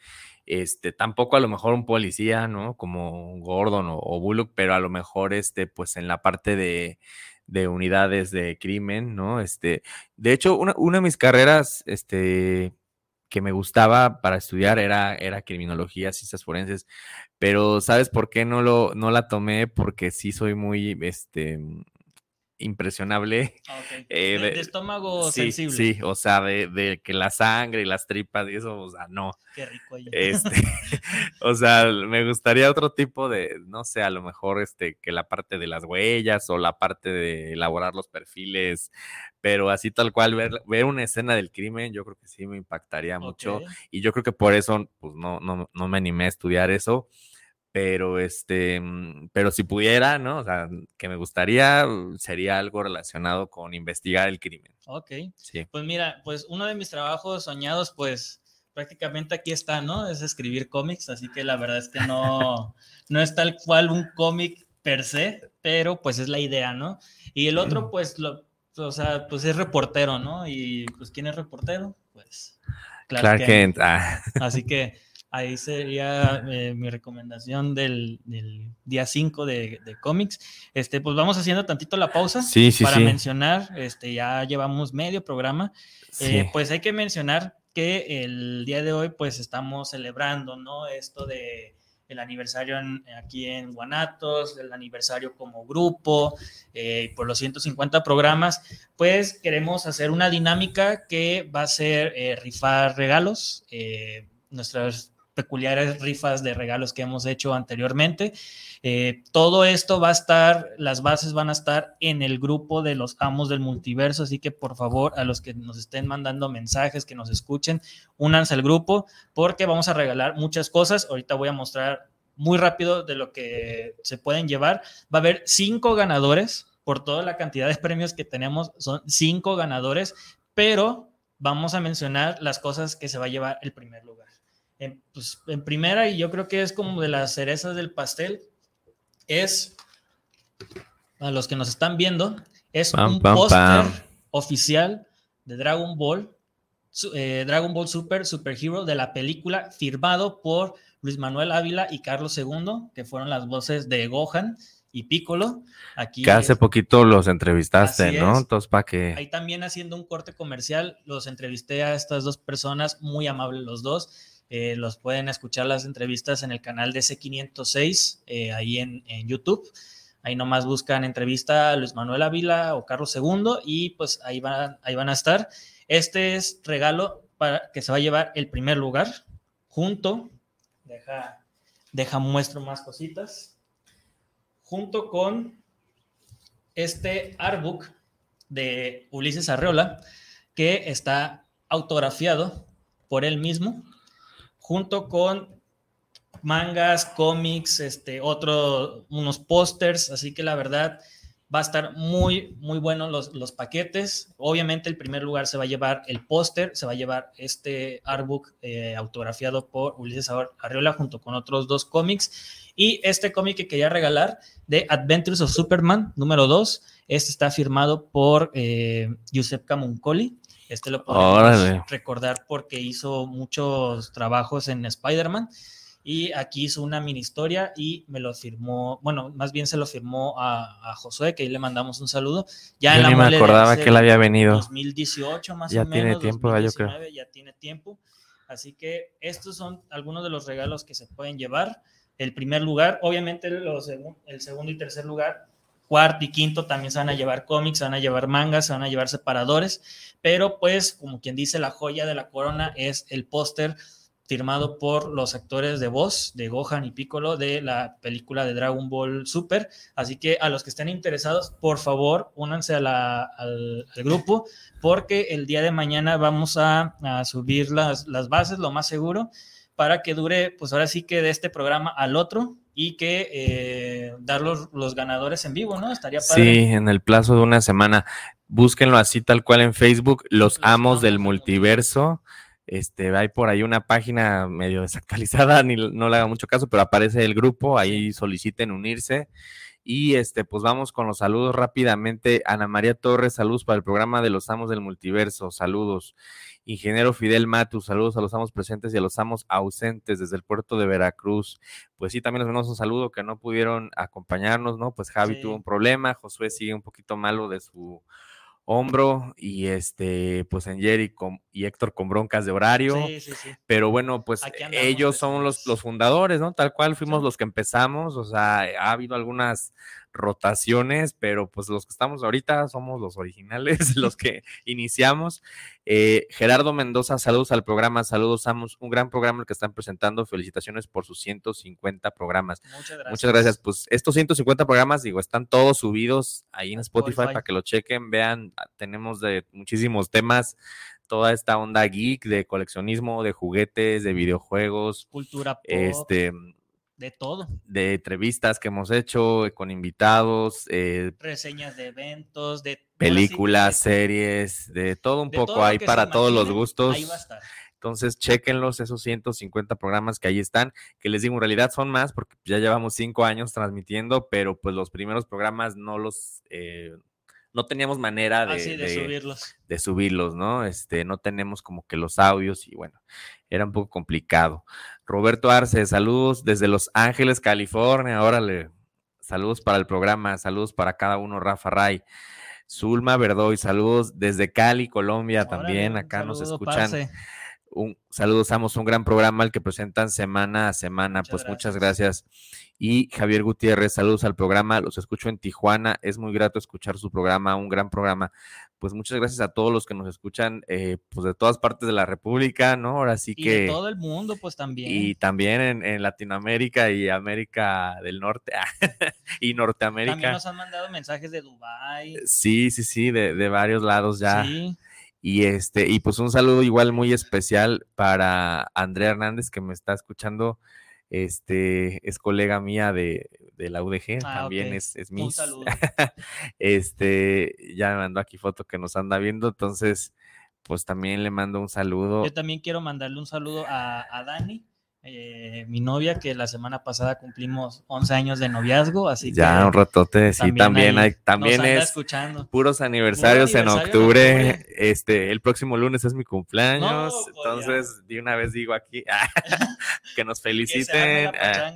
este, tampoco a lo mejor un policía, ¿no? Como Gordon o, Bullock, pero a lo mejor, este, pues en la parte de, de unidades de crimen, ¿no? Este, de hecho, una, una de mis carreras, este, que me gustaba para estudiar era, era criminología, ciencias forenses, pero ¿sabes por qué no, lo, no la tomé? Porque sí soy muy, este, impresionable. Ah, eh, de, estómago sí, sensible. Sí, o sea, de, que la sangre y las tripas y eso, o sea, no. Qué rico. Este, o sea, me gustaría otro tipo de, no sé, a lo mejor este, que la parte de las huellas o la parte de elaborar los perfiles, pero así tal cual, ver, ver una escena del crimen, yo creo que sí me impactaría mucho. Y yo creo que por eso, pues no, no, no me animé a estudiar eso pero este, mm, pero si pudiera, ¿no? O sea, que me gustaría, uh, sería algo relacionado con investigar el crimen. Ok. Sí. Pues mira, pues uno de mis trabajos soñados, pues prácticamente aquí está, ¿no? Es escribir cómics, así que la verdad es que no, no es tal cual un cómic per se, pero pues es la idea, ¿no? Y el otro, pues, lo, o sea, pues es reportero, ¿no? Y pues, ¿quién es reportero? Pues, Clark, Kent. Ah. Así que Ahí sería eh, mi recomendación del, día 5 de, cómics. Este, pues vamos haciendo tantito la pausa para mencionar, este, ya llevamos medio programa. Eh, pues hay que mencionar que el día de hoy, pues estamos celebrando, ¿no? Esto de el aniversario aquí en Guanatos, el aniversario como grupo, eh, por los 150 programas, pues queremos hacer una dinámica que va a ser rifar regalos. nuestras peculiares rifas de regalos que hemos hecho anteriormente. Eh, todo esto va a estar, las bases van a estar en el grupo de los amos del multiverso, así que por favor a los que nos estén mandando mensajes, que nos escuchen, únanse al grupo porque vamos a regalar muchas cosas. Ahorita voy a mostrar muy rápido de lo que se pueden llevar. Va a haber cinco ganadores por toda la cantidad de premios que tenemos, son cinco ganadores, pero vamos a mencionar las cosas que se va a llevar el primer lugar en, pues, en primera, y yo creo que es como de las cerezas del pastel, es, a los que nos están viendo, es un póster oficial de Dragon Ball, eh, Dragon Ball Super, Super Hero, de la película, firmado por Luis Manuel Ávila y Carlos II, que fueron las voces de Gohan y Piccolo. Aquí que hace poquito los entrevistaste, ¿no? Entonces, para que... Ahí también haciendo un corte comercial, los entrevisté a estas dos personas, muy amables los dos eh, los pueden escuchar las entrevistas en el canal de C506, eh, ahí en, YouTube. Ahí nomás buscan entrevista a Luis Manuel Ávila o Carlos II y pues ahí van, ahí van a estar. Este es regalo para que se va a llevar el primer lugar junto, deja, deja muestro más cositas, junto con este artbook de Ulises Arreola que está autografiado por él mismo junto con mangas, cómics, este, otro, unos pósters, así que la verdad va a estar muy, muy bueno los, los, paquetes. Obviamente el primer lugar se va a llevar el póster, se va a llevar este artbook eh, autografiado por Ulises Arriola junto con otros dos cómics. Y este cómic que quería regalar de Adventures of Superman número 2, este está firmado por eh, Giuseppe Camuncoli. Este lo podemos recordar porque hizo muchos trabajos en Spider-Man y aquí hizo una mini historia y me lo firmó, bueno, más bien se lo firmó a, Josué, que ahí le mandamos un saludo. Ya Yo ni me acordaba que él había venido. 2018 más ya o menos. Tiene tiempo, yo creo. Ya tiene tiempo. Así que estos son algunos de los regalos que se pueden llevar. El primer lugar, obviamente los, el segundo y tercer lugar cuarto y quinto también se van a llevar cómics, se van a llevar mangas, se van a llevar separadores, pero pues como quien dice la joya de la corona es el póster firmado por los actores de voz de Gohan y Piccolo de la película de Dragon Ball Super. Así que a los que estén interesados, por favor, únanse al, grupo porque el día de mañana vamos a, subir las, las bases, lo más seguro para que dure, pues ahora sí que de este programa al otro y que eh, dar los, los, ganadores en vivo, ¿no? Estaría padre. Sí, en el plazo de una semana. Búsquenlo así tal cual en Facebook, Los, Amos del Multiverso. Este, hay por ahí una página medio desactualizada, ni no le haga mucho caso, pero aparece el grupo, ahí soliciten unirse. Y este, pues vamos con los saludos rápidamente. Ana María Torres, saludos para el programa de los amos del multiverso, saludos. Ingeniero Fidel Matu, saludos a los amos presentes y a los amos ausentes desde el puerto de Veracruz. Pues sí, también les mandamos un saludo que no pudieron acompañarnos, ¿no? Pues Javi tuvo un problema, Josué sigue un poquito malo de su hombro y este, pues en Jerry y Héctor con broncas de horario. Sí, sí, sí. Pero bueno, pues ellos son los, los, fundadores, ¿no? Tal cual fuimos los que empezamos, o sea, ha habido algunas rotaciones, pero pues los que estamos ahorita somos los originales, los que iniciamos. Eh, Gerardo Mendoza, saludos al programa, saludos, Amos, un gran programa el que están presentando, felicitaciones por sus 150 programas. Muchas gracias. Muchas gracias. Pues estos 150 programas, digo, están todos subidos ahí en Spotify, para que lo chequen, vean, ah, tenemos de muchísimos temas, toda esta onda geek de coleccionismo, de juguetes, de videojuegos. Cultura pop. Este de todo. De entrevistas que hemos hecho con invitados. Eh, Reseñas de eventos, de películas, series, de todo un poco. hay para todos los gustos. Ahí va a estar. Entonces, chequenlos, esos 150 programas que ahí están, que les digo, en realidad son más, porque ya llevamos cinco años transmitiendo, pero pues los primeros programas no los, eh, no teníamos manera de, subirlos. De subirlos, ¿no? Este, no tenemos como que los audios y bueno, era un poco complicado. Roberto Arce, saludos desde Los Ángeles, California. Órale, saludos para el programa, saludos para cada uno, Rafa Ray. Zulma Verdoy, saludos desde Cali, Colombia también. Acá nos escuchan. Un, saludos, Amos, un gran programa el que presentan semana a semana. pues muchas gracias. Y Javier Gutiérrez, saludos al programa. Los escucho en Tijuana. Es muy grato escuchar su programa, un gran programa pues muchas gracias a todos los que nos escuchan, eh, pues de todas partes de la República, ¿no? Ahora sí que... Y de todo el mundo, pues también. Y también en, Latinoamérica y América del Norte y Norteamérica. También nos han mandado mensajes de Dubái. Sí, sí, sí, de, de varios lados ya. Sí. Y este, y pues un saludo igual muy especial para Andrea Hernández que me está escuchando este es colega mía de, la UDG, ah, también es, es Miss. este, ya me mandó aquí foto que nos anda viendo, entonces, pues también le mando un saludo. Yo también quiero mandarle un saludo a, a Dani, eh, mi novia, que la semana pasada cumplimos 11 años de noviazgo, así ya, un ratote, sí, también, hay, también es escuchando. puros aniversarios en octubre. Este, el próximo lunes es mi cumpleaños, pues entonces de una vez digo aquí que nos feliciten. Ah,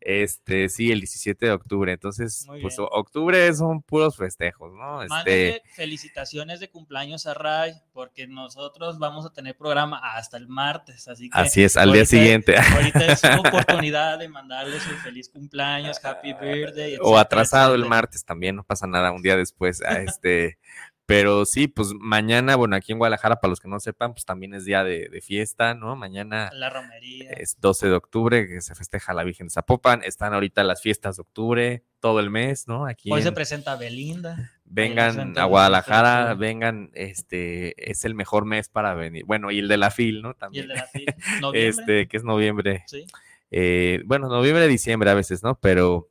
este, sí, el 17 de octubre, entonces, pues octubre son puros festejos, ¿no? Este, felicitaciones de cumpleaños a Ray, porque nosotros vamos a tener programa hasta el martes, así que. Así es, al día siguiente. Ahorita es oportunidad de mandarles un feliz cumpleaños, happy birthday. o atrasado el martes también, no pasa nada, un día después. A este, pero sí, pues mañana, bueno, aquí en Guadalajara, para los que no sepan, pues también es día de, fiesta, ¿no? Mañana la romería. es 12 de octubre, que se festeja la Virgen de Zapopan. Están ahorita las fiestas de octubre, todo el mes, ¿no? Aquí Hoy se presenta Belinda. Vengan a Guadalajara, vengan, este, es el mejor mes para venir. Bueno, y el de la FIL, ¿no? También. Y el de la FIL, Este, que es noviembre. Sí. Eh, bueno, noviembre, diciembre a veces, ¿no? Pero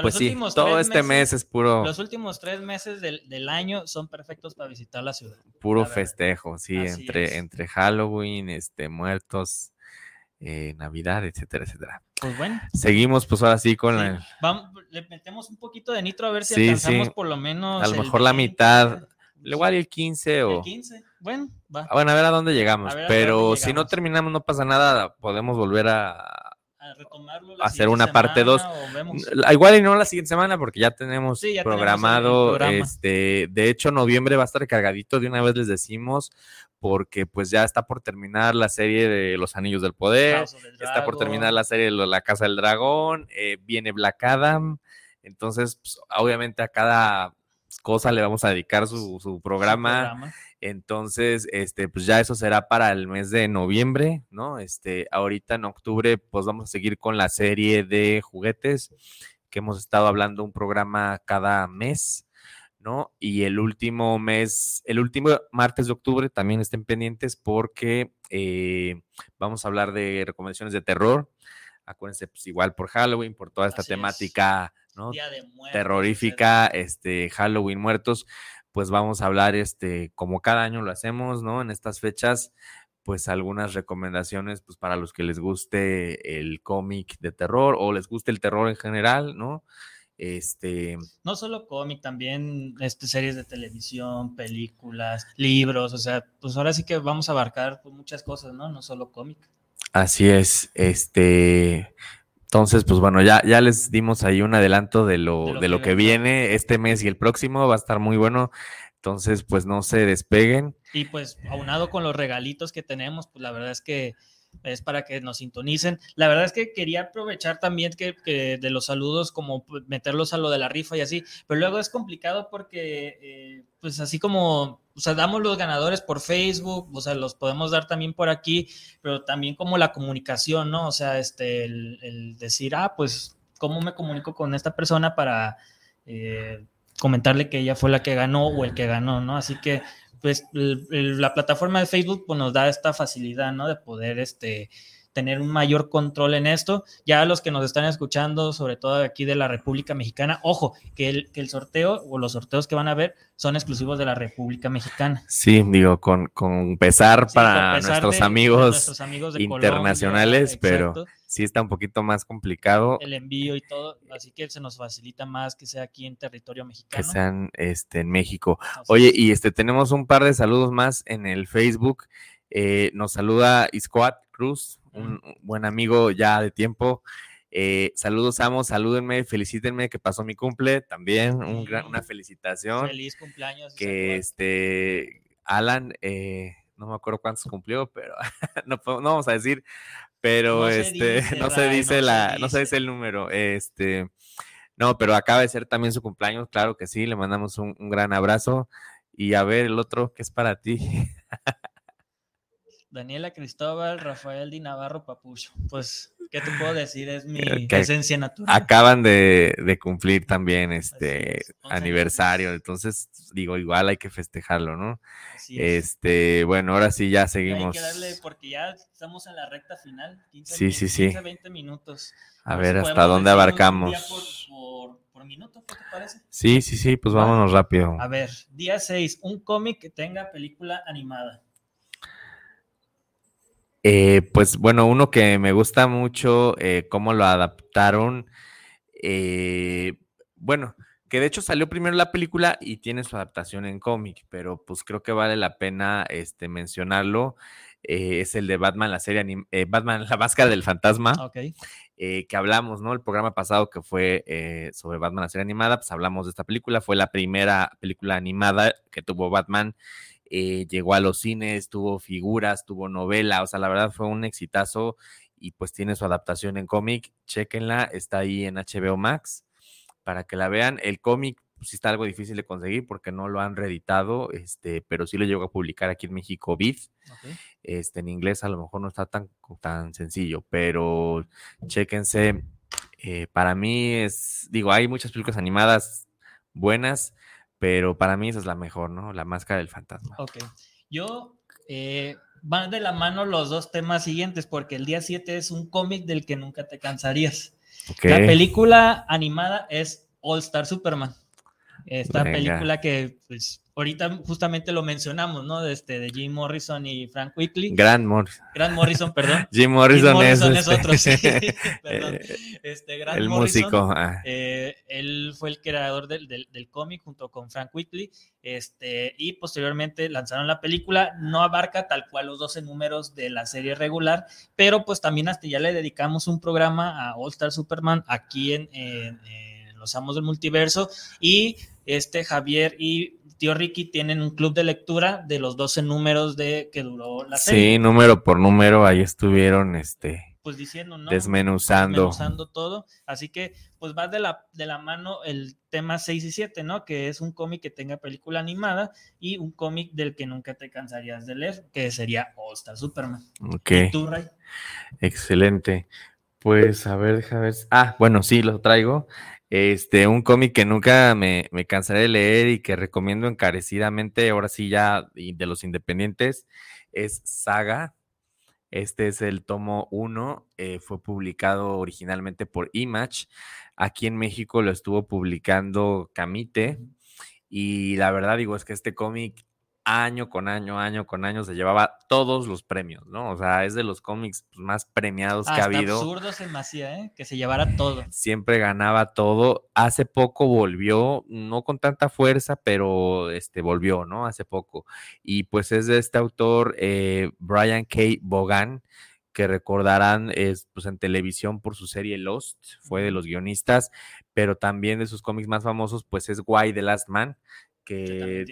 pues sí, todo este mes es puro. Los últimos tres meses del, año son perfectos para visitar la ciudad. Puro festejo, sí, entre, entre Halloween, este, muertos, eh, Navidad, etcétera, etcétera. Pues bueno. Seguimos, pues ahora sí con la. Vamos, le metemos un poquito de nitro a ver si alcanzamos por lo menos. A lo mejor la mitad. Igual el 15 o. El 15. Bueno, va. Bueno, a ver a dónde llegamos. Pero si no terminamos, no pasa nada. Podemos volver a, hacer una parte 2. Igual y no la siguiente semana porque ya tenemos programado, este, de hecho noviembre va a estar cargadito, de una vez les decimos, porque pues ya está por terminar la serie de Los Anillos del Poder, está por terminar la serie de La Casa del Dragón, eh, viene Black Adam, entonces pues, obviamente a cada cosa le vamos a dedicar su, programa. Entonces, este, pues ya eso será para el mes de noviembre, ¿no? Este, ahorita en octubre, pues vamos a seguir con la serie de juguetes que hemos estado hablando un programa cada mes. ¿no? Y el último mes, el último martes de octubre también estén pendientes porque eh, vamos a hablar de recomendaciones de terror. Acuérdense, pues igual por Halloween, por toda esta temática, ¿no? Terrorífica, este, Halloween muertos, pues vamos a hablar, este, como cada año lo hacemos, ¿no? En estas fechas, pues algunas recomendaciones, pues para los que les guste el cómic de terror o les guste el terror en general, ¿no? Este. No solo cómic, también este, series de televisión, películas, libros, o sea, pues ahora sí que vamos a abarcar pues, muchas cosas, ¿no? No solo cómic. Así es, este. Entonces, pues bueno, ya, ya les dimos ahí un adelanto de lo, de lo, que, que viene este mes y el próximo, va a estar muy bueno. Entonces, pues no se despeguen. Y pues aunado con los regalitos que tenemos, pues la verdad es que es para que nos sintonicen. La verdad es que quería aprovechar también que, de los saludos, como meterlos a lo de la rifa y así, pero luego es complicado porque, eh, pues así como, o sea, damos los ganadores por Facebook, o sea, los podemos dar también por aquí, pero también como la comunicación, ¿no? O sea, este, el, decir, ah, pues, ¿cómo me comunico con esta persona para... Eh, comentarle que ella fue la que ganó o el que ganó, ¿no? Así que pues la plataforma de Facebook pues, nos da esta facilidad, ¿no? De poder este, tener un mayor control en esto. Ya los que nos están escuchando, sobre todo aquí de la República Mexicana, ojo, que el, que el sorteo o los sorteos que van a ver son exclusivos de la República Mexicana. Sí, digo, con, con pesar para nuestros, amigos internacionales, pero sí está un poquito más complicado. El envío y todo, así que se nos facilita más que sea aquí en territorio mexicano. Que sean este, en México. Oye, y este tenemos un par de saludos más en el Facebook. Eh, nos saluda Iscoat Cruz, un buen amigo ya de tiempo. Eh, saludos, amos, salúdenme, felicítenme que pasó mi cumple también, una felicitación. Feliz cumpleaños. Que este, Alan, eh, no me acuerdo cuántos cumplió, pero no, vamos a decir, pero este, no se dice la, no se dice el número, este, no, pero acaba de ser también su cumpleaños, claro que sí, le mandamos un, un gran abrazo. Y a ver, el otro, que es para ti? Daniela Cristóbal, Rafael Di Navarro Papucho. Pues, ¿qué te puedo decir? Es mi esencia natural. Acaban de, cumplir también este aniversario, entonces digo, igual hay que festejarlo, ¿no? Este, bueno, ahora sí ya seguimos. Hay que darle, porque ya estamos en la recta final. 15, sí, sí, sí. 20 minutos. A, ver, hasta dónde abarcamos. Por, por, minuto, ¿qué te parece? Sí, sí, sí, pues vámonos rápido. A ver, día 6, un cómic que tenga película animada. Eh, pues bueno, uno que me gusta mucho eh, cómo lo adaptaron. Eh, bueno, que de hecho salió primero la película y tiene su adaptación en cómic, pero pues creo que vale la pena este, mencionarlo. es el de Batman, la serie Batman, la máscara del fantasma, que hablamos, ¿no? El programa pasado que fue sobre Batman, la serie animada, pues hablamos de esta película, fue la primera película animada que tuvo Batman eh, llegó a los cines, tuvo figuras, tuvo novela, o sea, la verdad fue un exitazo y pues tiene su adaptación en cómic, chequenla, está ahí en HBO Max para que la vean. El cómic pues, sí está algo difícil de conseguir porque no lo han reeditado, este, pero sí lo llegó a publicar aquí en México Vid. Este, en inglés a lo mejor no está tan, tan sencillo, pero chéquense. Eh, para mí es, digo, hay muchas películas animadas buenas, pero para mí esa es la mejor, ¿no? La máscara del fantasma. Ok. Yo, eh, van de la mano los dos temas siguientes, porque el día 7 es un cómic del que nunca te cansarías. La película animada es All Star Superman. Esta película que, pues, ahorita justamente lo mencionamos, ¿no? De, este, de Jim Morrison y Frank Whitley. Grant Morrison. Grant Morrison, perdón. Jim Morrison, es, este, otro, sí. perdón. Eh, este, Grant el músico. Ah. Eh, él fue el creador del, del, cómic junto con Frank Whitley. Este, y posteriormente lanzaron la película. No abarca tal cual los 12 números de la serie regular, pero pues también hasta ya le dedicamos un programa a All Star Superman aquí en, en, en Los Amos del Multiverso. Y este Javier y tío Ricky tienen un club de lectura de los 12 números de que duró la serie. Sí, número por número, ahí estuvieron este pues diciendo, ¿no? Desmenuzando. Desmenuzando todo. Así que, pues va de la, de la mano el tema 6 y 7, ¿no? Que es un cómic que tenga película animada y un cómic del que nunca te cansarías de leer, que sería All Star Superman. Ok. ¿Y tú, Excelente. Pues a ver, déjame ver. Ah, bueno, sí, lo traigo. Este, un cómic que nunca me, me, cansaré de leer y que recomiendo encarecidamente, ahora sí ya de los independientes, es Saga. Este es el tomo 1, eh, fue publicado originalmente por Image. Aquí en México lo estuvo publicando Camite. Y la verdad digo, es que este cómic año con año, año con año, se llevaba todos los premios, ¿no? O sea, es de los cómics pues, más premiados que ha habido. absurdo se me hacía, ¿eh? Que se llevara todo. Siempre ganaba todo. Hace poco volvió, no con tanta fuerza, pero este, volvió, ¿no? Hace poco. Y pues es de este autor, eh, Brian K. Bogan, que recordarán es, pues, en televisión por su serie Lost, fue de los guionistas, pero también de sus cómics más famosos, pues es Why the Last Man, que,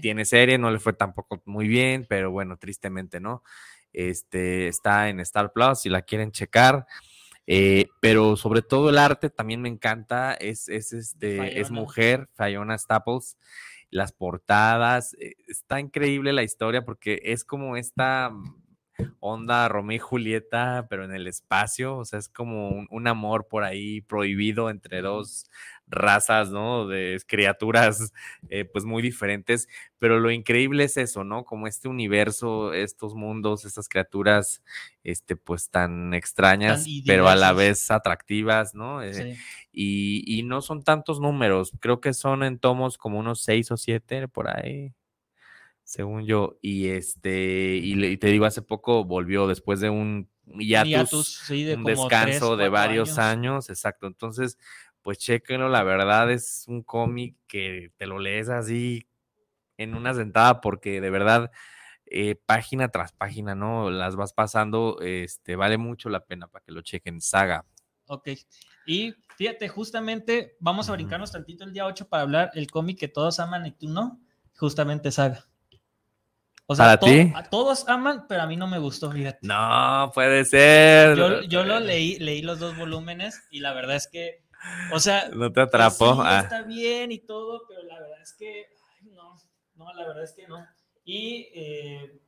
tiene, serie. no le fue tampoco muy bien, pero bueno, tristemente no. Este está en Star Plus si la quieren checar. Eh, pero sobre todo el arte también me encanta, es, es, este, es mujer, Fiona Staples, las portadas, eh, está increíble la historia porque es como esta onda Romeo y Julieta, pero en el espacio, o sea, es como un, un amor por ahí prohibido entre dos razas, ¿no? De criaturas, eh, pues muy diferentes, pero lo increíble es eso, ¿no? Como este universo, estos mundos, estas criaturas, este, pues tan extrañas, pero a la vez atractivas, ¿no? Eh, y, no son tantos números, creo que son en tomos como unos seis o siete por ahí según yo. Y este, y, te digo, hace poco volvió después de un hiatus, un descanso de varios años. exacto. Entonces, pues chequenlo, la verdad es un cómic que te lo lees así en una sentada porque de verdad eh, página tras página, ¿no? Las vas pasando, este, vale mucho la pena para que lo chequen, saga. Ok, y fíjate, justamente vamos a brincarnos tantito el día 8 para hablar el cómic que todos aman y tú no, justamente saga. O sea, ¿Para ti? a todos aman, pero a mí no me gustó, fíjate. No, puede ser. Yo, yo lo leí, leí los dos volúmenes y la verdad es que o sea, no te atrapó. Sí, ah. Está bien y todo, pero la verdad es que, no, no, la verdad es que no. Y eh,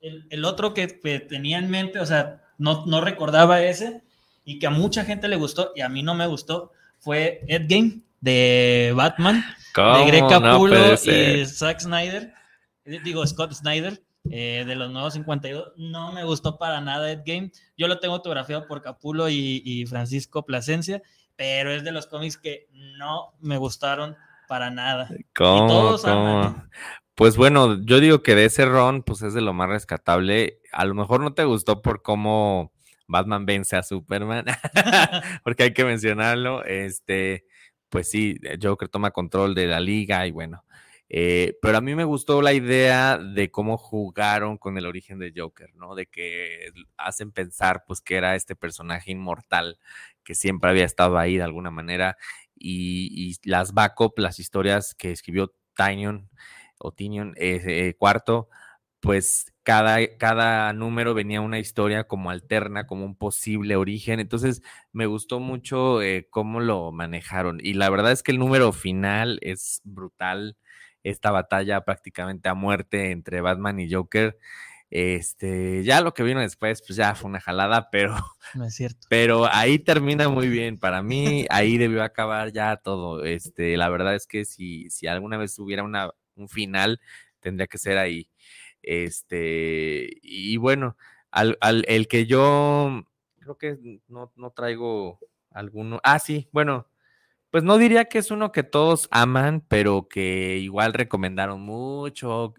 el, el, otro que, tenía en mente, o sea, no, no recordaba ese y que a mucha gente le gustó y a mí no me gustó, fue Ed Game de Batman, de Greg Capullo y Zack Snyder, eh, digo Scott Snyder. Eh, de los nuevos 52, no me gustó para nada Ed Game. Yo lo tengo autografiado por Capulo y, y Francisco Plasencia pero es de los cómics que no me gustaron para nada. ¿Cómo? Pues bueno, yo digo que de ese ron, pues es de lo más rescatable. A lo mejor no te gustó por cómo Batman vence a Superman, porque hay que mencionarlo. Este, pues sí, Joker toma control de la liga y bueno. Eh, pero a mí me gustó la idea de cómo jugaron con el origen de Joker, ¿no? De que hacen pensar, pues, que era este personaje inmortal que siempre había estado ahí de alguna manera, y, las backup, las historias que escribió Tynion o Tinion eh, cuarto, pues cada, cada número venía una historia como alterna, como un posible origen. Entonces me gustó mucho eh, cómo lo manejaron. Y la verdad es que el número final es brutal. Esta batalla prácticamente a muerte entre Batman y Joker este, ya lo que vino después, pues ya fue una jalada, pero. No es cierto. Pero ahí termina muy bien. Para mí, ahí debió acabar ya todo. Este, la verdad es que si, si alguna vez hubiera una, un final, tendría que ser ahí. Este, y bueno, al, al, el que yo creo que no, no traigo alguno. Ah, sí, bueno, pues no diría que es uno que todos aman, pero que igual recomendaron mucho,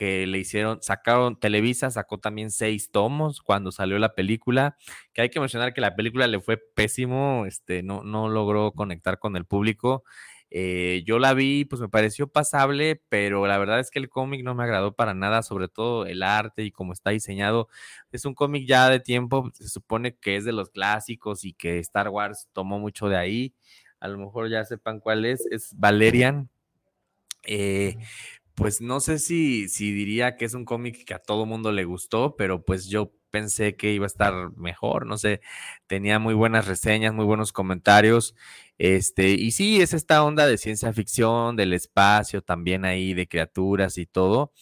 que le hicieron, sacaron, Televisa sacó también seis tomos cuando salió la película, que hay que mencionar que la película le fue pésimo, este, no, no logró conectar con el público. Eh, yo la vi, pues me pareció pasable, pero la verdad es que el cómic no me agradó para nada, sobre todo el arte y cómo está diseñado. Es un cómic ya de tiempo, se supone que es de los clásicos y que Star Wars tomó mucho de ahí. A lo mejor ya sepan cuál es, es Valerian. Eh, pues no sé si, si diría que es un cómic que a todo mundo le gustó, pero pues yo pensé que iba a estar mejor, no sé, tenía muy buenas reseñas, muy buenos comentarios, este, y sí, es esta onda de ciencia ficción, del espacio, también ahí de criaturas y todo,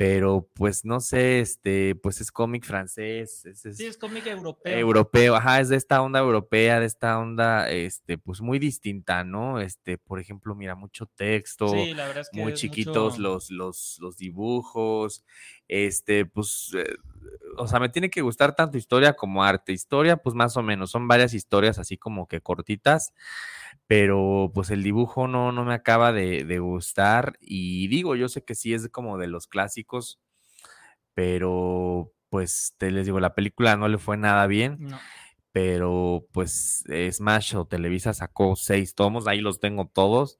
pero pues no sé, este, pues es cómic francés. Es, sí, es cómic europeo. Europeo, ajá, es de esta onda europea, de esta onda, este, pues muy distinta, ¿no? Este, por ejemplo, mira, mucho texto, sí, la verdad es que muy chiquitos los, los, los dibujos, este, pues, eh, o sea, me tiene que gustar tanto historia como arte. Historia, pues más o menos, son varias historias así como que cortitas, pero pues el dibujo no, no me acaba de, de gustar y digo, yo sé que sí es como de los clásicos, pero pues te les digo, la película no le fue nada bien. No. Pero pues Smash o Televisa sacó seis tomos, ahí los tengo todos,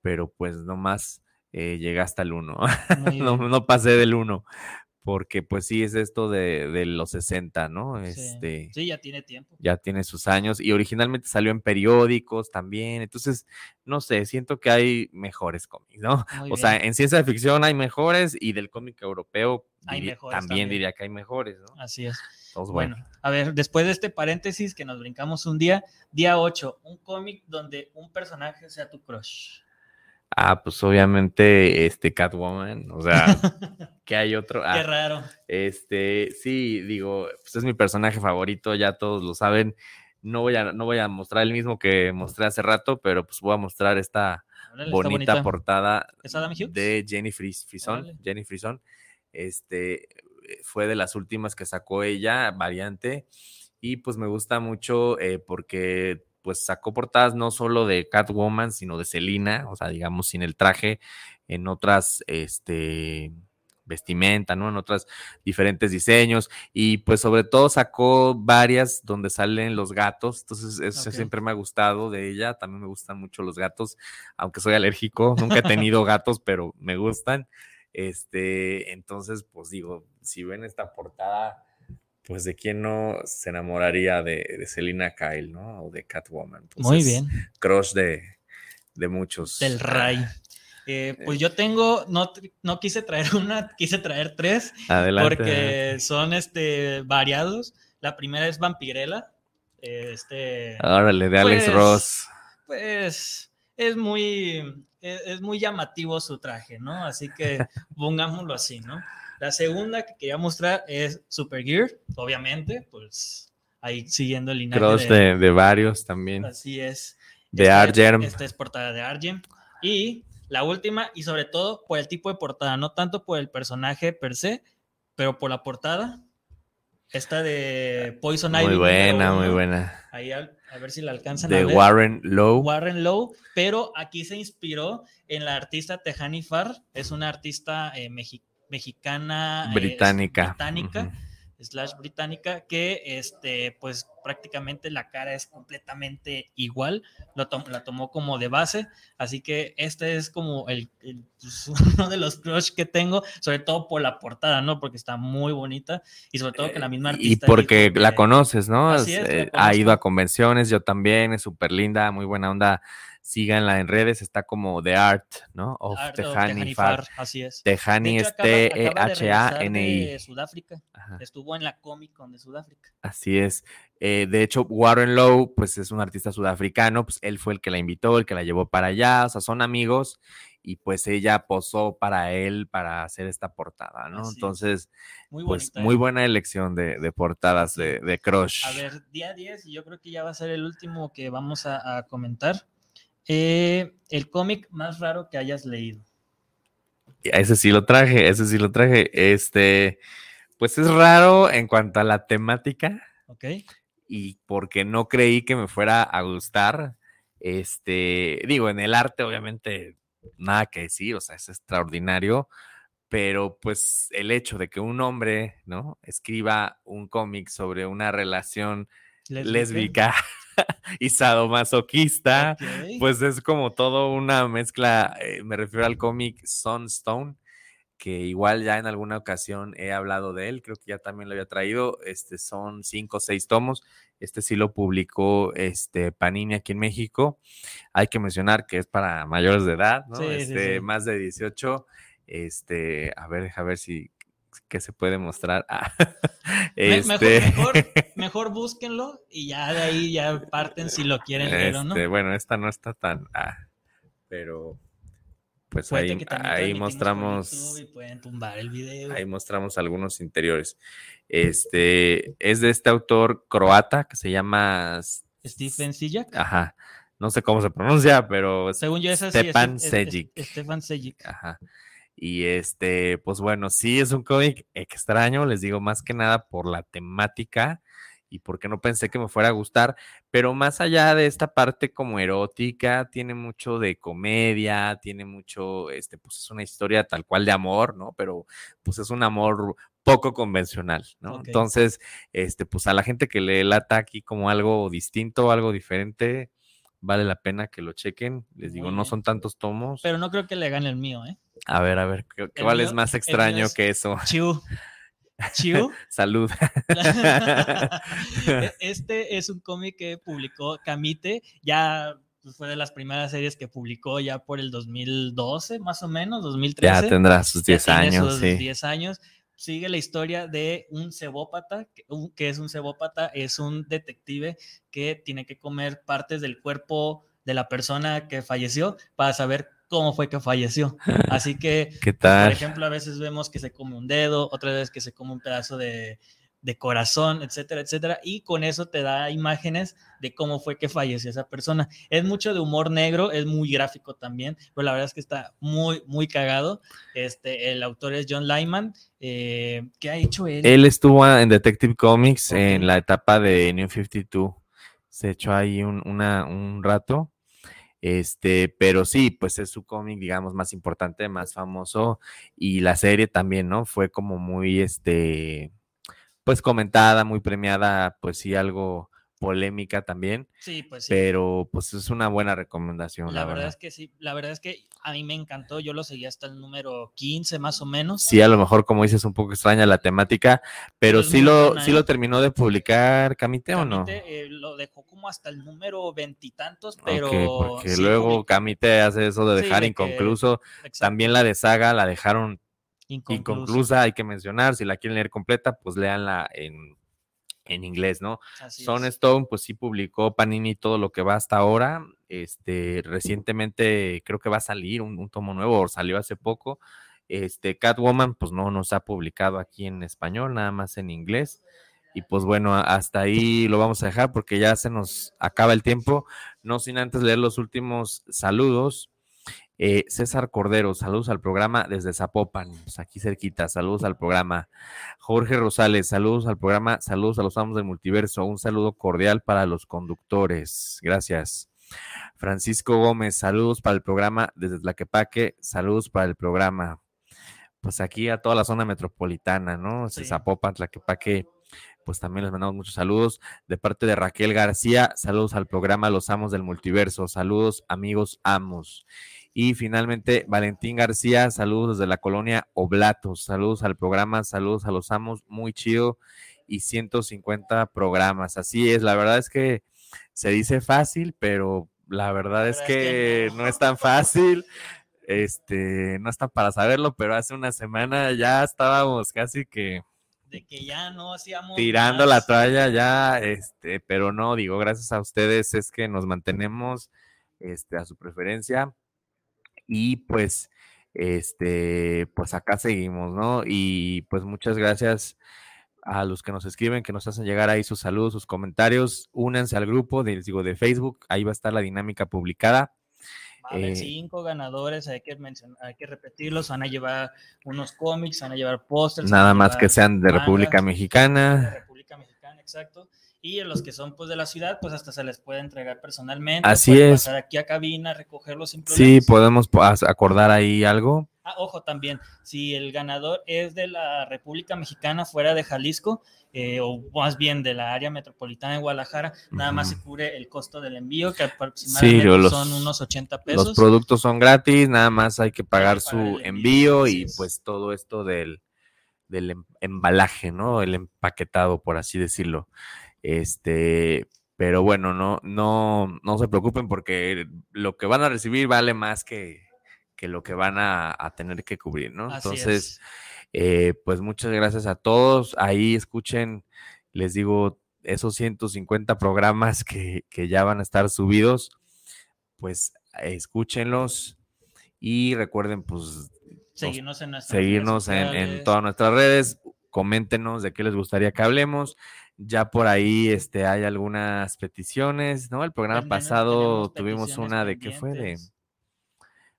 pero pues nomás eh, llegué hasta el uno, no, no pasé del uno porque pues sí es esto de, de los 60, ¿no? Sí. Este, sí, ya tiene tiempo. ya tiene sus años y originalmente salió en periódicos también, entonces, no sé, siento que hay mejores cómics, ¿no? Muy o sea, en ciencia ficción hay mejores y del cómic europeo Hay diri- mejores también, también. diría que hay mejores, ¿no? Así es. Entonces, bueno, Bueno, a ver, después de este paréntesis que nos brincamos un día, día 8, un cómic donde un personaje sea tu crush. Ah, pues obviamente, este Catwoman, o sea, que hay otro, Qué ah, raro. Este, sí, digo, pues es mi personaje favorito, ya todos lo saben. No voy a, no voy a mostrar el mismo que mostré hace rato, pero pues voy a mostrar esta Órale, bonita, portada de Jenny Fris- Frison. Jenny Frison. Este fue de las últimas que sacó ella, variante. Y pues me gusta mucho eh, porque pues sacó portadas no solo de Catwoman, sino de Selina, o sea, digamos, sin el traje, en otras, este, vestimenta, ¿no? En otras diferentes diseños. Y pues sobre todo sacó varias donde salen los gatos. Entonces, eso siempre me ha gustado de ella. También me gustan mucho los gatos, aunque soy alérgico. Nunca he tenido gatos, pero me gustan. Este, entonces, pues digo, si ven esta portada, pues de quién no se enamoraría de, de Selina Kyle, ¿no? O de Catwoman. Pues, Muy bien. Crush de, de muchos. Del Ray. Eh, pues yo tengo, no, no quise traer una, quise traer tres, Adelante. porque son este, variados. La primera es Vampirella. eh, Este, Órale, de Alex Pues, Ross. pues es muy, es, es muy llamativo su traje, ¿no? Así que pongámoslo así, ¿no? La segunda que quería mostrar es Supergear, obviamente, pues ahí siguiendo el linaje Crush de- de, de varios también. Así es. De Argerm. Esta es portada de Argem. Y la última, y sobre todo por el tipo de portada, no tanto por el personaje per se, pero por la portada. Esta de Poison Ivy. Muy buena, muy buena. Ahí al- a, ver si la alcanzan a De ver. Warren Lowe. Warren Lowe, pero aquí se inspiró en la artista Tejani Farr, es una artista eh, mexi- mexicana, eh, británica. británica, slash británica, que este, pues prácticamente la cara es completamente igual, lo tom- la tomó como de base, así que este es como el, el- pues, uno de los crush que tengo, sobre todo por la portada, ¿no? Porque está muy bonita y sobre todo que la misma Y porque dijo la conoces, ¿no? Así es, la Eh, ha ido a convenciones, yo también, es súper linda, muy buena onda. Síganla en redes, está como The Art, ¿no? Of Art Tejani Far. Así es. Tejani De es T-E-H-A-N-I. de Sudáfrica. Ajá, Estuvo en la Comic Con de Sudáfrica. Así es. Eh, de hecho, Warren Lowe, pues es un artista sudafricano, pues él fue el que la invitó, el que la llevó para allá, o sea, son amigos, y pues ella posó para él para hacer esta portada, ¿no? Así. Entonces, Muy pues bonita. muy ¿eh? buena elección de, de portadas de, de Crush. A ver, día 10, y yo creo que ya va a ser el último que vamos a, a comentar. Eh, el cómic más raro que hayas leído. Ese sí lo traje, ese sí lo traje. Este, pues es raro en cuanto a la temática ¿Ok? y porque no creí que me fuera a gustar. Este, digo, en el arte, obviamente, nada que decir, o sea, es extraordinario, pero pues el hecho de que un hombre, ¿no? Escriba un cómic sobre una relación lésbica y sadomasoquista, pues es como todo una mezcla, eh, me refiero al cómic Sunstone, que igual ya en alguna ocasión he hablado de él, creo que ya también lo había traído, este son cinco o seis tomos, este sí lo publicó este Panini aquí en México, hay que mencionar que es para mayores de edad, ¿no? Sí, este, sí. más de 18, este, a ver, deja ver si qué se puede mostrar. Ah, Me- este, Mejor, mejor, mejor búsquenlo y ya de ahí ya parten si lo quieren o no. este, bueno, esta no está tan. ah, pero pues Puede ahí, que ahí mostramos, y pueden tumbar el video. ahí mostramos algunos interiores. Este es de este autor croata que se llama Stephen Sijak. Ajá. No sé cómo se pronuncia, pero Según yo, es así. Es- Sejic. Stefan Sejic. Ajá. Y este, pues bueno, sí es un cómic extraño, les digo más que nada por la temática y porque no pensé que me fuera a gustar, pero más allá de esta parte como erótica, tiene mucho de comedia, tiene mucho, este, pues es una historia tal cual de amor, ¿no? Pero pues es un amor poco convencional, ¿no? Entonces, este, pues a la gente que le lata aquí como algo distinto, algo diferente, vale la pena que lo chequen. Les digo, no son tantos tomos. Pero no creo que le gane el mío, ¿eh? A ver, a ver, ¿qué- qué- El ¿cuál mío- es más extraño es- que eso? Chiu. Chiu. Salud. E- este es un cómic que publicó Camite, ya pues, fue de las primeras series que publicó ya por el 2012, más o menos, 2013. ya tendrá sus Ya 10 tiene años, sus sí. 10 años. Sigue la historia de un cebópata, que, es un cebópata, es un detective que tiene que comer partes del cuerpo de la persona que falleció para saber cómo fue que falleció. Así que ¿Qué por ejemplo, a veces vemos que se come un dedo, otra vez que se come un pedazo de, de corazón, etcétera, etcétera. Y con eso te da imágenes de cómo fue que falleció esa persona. Es mucho de humor negro, es muy gráfico también, pero la verdad es que está muy, muy cagado. Este, el autor es John Lyman. Eh, ¿Qué ha hecho él? Él estuvo en Detective Comics Ok. en la etapa de New 52. Se echó ahí un, una- un rato. Este, pero sí, pues es su cómic, digamos, más importante, más famoso. Y la serie también, ¿no? Fue como muy, este, pues comentada, muy premiada, pues sí, algo polémica también. Sí, pues sí. Pero pues es una buena recomendación, La verdad es que sí, la verdad es que a mí me encantó, yo lo seguí hasta el número 15 más o menos. Sí, a lo mejor, como dices, un poco extraña la temática, pero Pero es sí lo, buena, sí ¿eh? lo terminó de publicar Camite o no? Camite, eh, lo dejó como hasta el número veintitantos, pero porque sí luego Camite hace eso de Sí, dejar de inconcluso. También la de Saga la dejaron inconcluso. inconclusa, hay que mencionar. Si la quieren leer completa, pues léanla en, en inglés, ¿no? Así Son es. Stone, pues sí publicó Panini todo lo que va hasta ahora. Este, recientemente creo que va a salir un, un tomo nuevo, o salió hace poco. Este, Catwoman, pues no nos ha publicado aquí en español, nada más en inglés. Y pues bueno, hasta ahí lo vamos a dejar porque ya se nos acaba el tiempo. No sin antes leer los últimos saludos. Eh, César Cordero, saludos al programa desde Zapopan, pues aquí cerquita, saludos al programa. Jorge Rosales, saludos al programa, saludos a los amos del multiverso, un saludo cordial para los conductores, gracias. Francisco Gómez, saludos para el programa desde Tlaquepaque, saludos para el programa. Pues aquí a toda la zona metropolitana, ¿no? Sí. Zapopan, Tlaquepaque, pues también les mandamos muchos saludos. De parte de Raquel García, saludos al programa Los Amos del Multiverso, saludos amigos amos. Y finalmente, Valentín García, saludos desde la colonia Oblatos, saludos al programa, saludos a los amos, muy chido y 150 programas. Así es, la verdad es que se dice fácil, pero la verdad es que no. es tan fácil. Este, no está para saberlo, pero hace una semana ya estábamos casi que De que ya no hacíamos. tirando la toalla ya, este, pero no, digo, gracias a ustedes es que nos mantenemos este, a su preferencia y pues, este, pues acá seguimos, ¿no? Y pues muchas gracias a los que nos escriben, que nos hacen llegar ahí sus saludos, sus comentarios, únanse al grupo, de, les digo, de Facebook, ahí va a estar la dinámica publicada. Va a haber Eh, cinco ganadores, hay que mencionar, hay que repetirlos, van a llevar unos cómics, van a llevar pósters. Nada más que sean de República de Mexicana. República Mexicana, exacto. Y los que son pues de la ciudad, pues hasta se les puede entregar personalmente. Así es. pasar aquí a cabina, recogerlos sin Sí, podemos acordar ahí algo. Ah, ojo también, si el ganador es de la República Mexicana fuera de Jalisco, eh, o más bien de la área metropolitana de Guadalajara, nada más se cubre el costo del envío, que aproximadamente los- son unos 80 pesos. Los productos son gratis, nada más hay que pagar que su pagar envío, envío y es. pues todo esto del, del em- embalaje, ¿no? El empaquetado, por así decirlo. Este, pero bueno, no, no, no se preocupen porque lo que van a recibir vale más que, que lo que van a, a tener que cubrir, ¿no? Así Entonces, es. eh, pues muchas gracias a todos. Ahí escuchen, les digo, esos 150 programas que, que ya van a estar subidos, pues escúchenlos Y recuerden, pues, seguirnos en, seguirnos en, todas nuestras redes. Coméntenos de qué les gustaría que hablemos. Ya por ahí este, hay algunas peticiones, ¿no? El programa pasado tuvimos una de qué fue de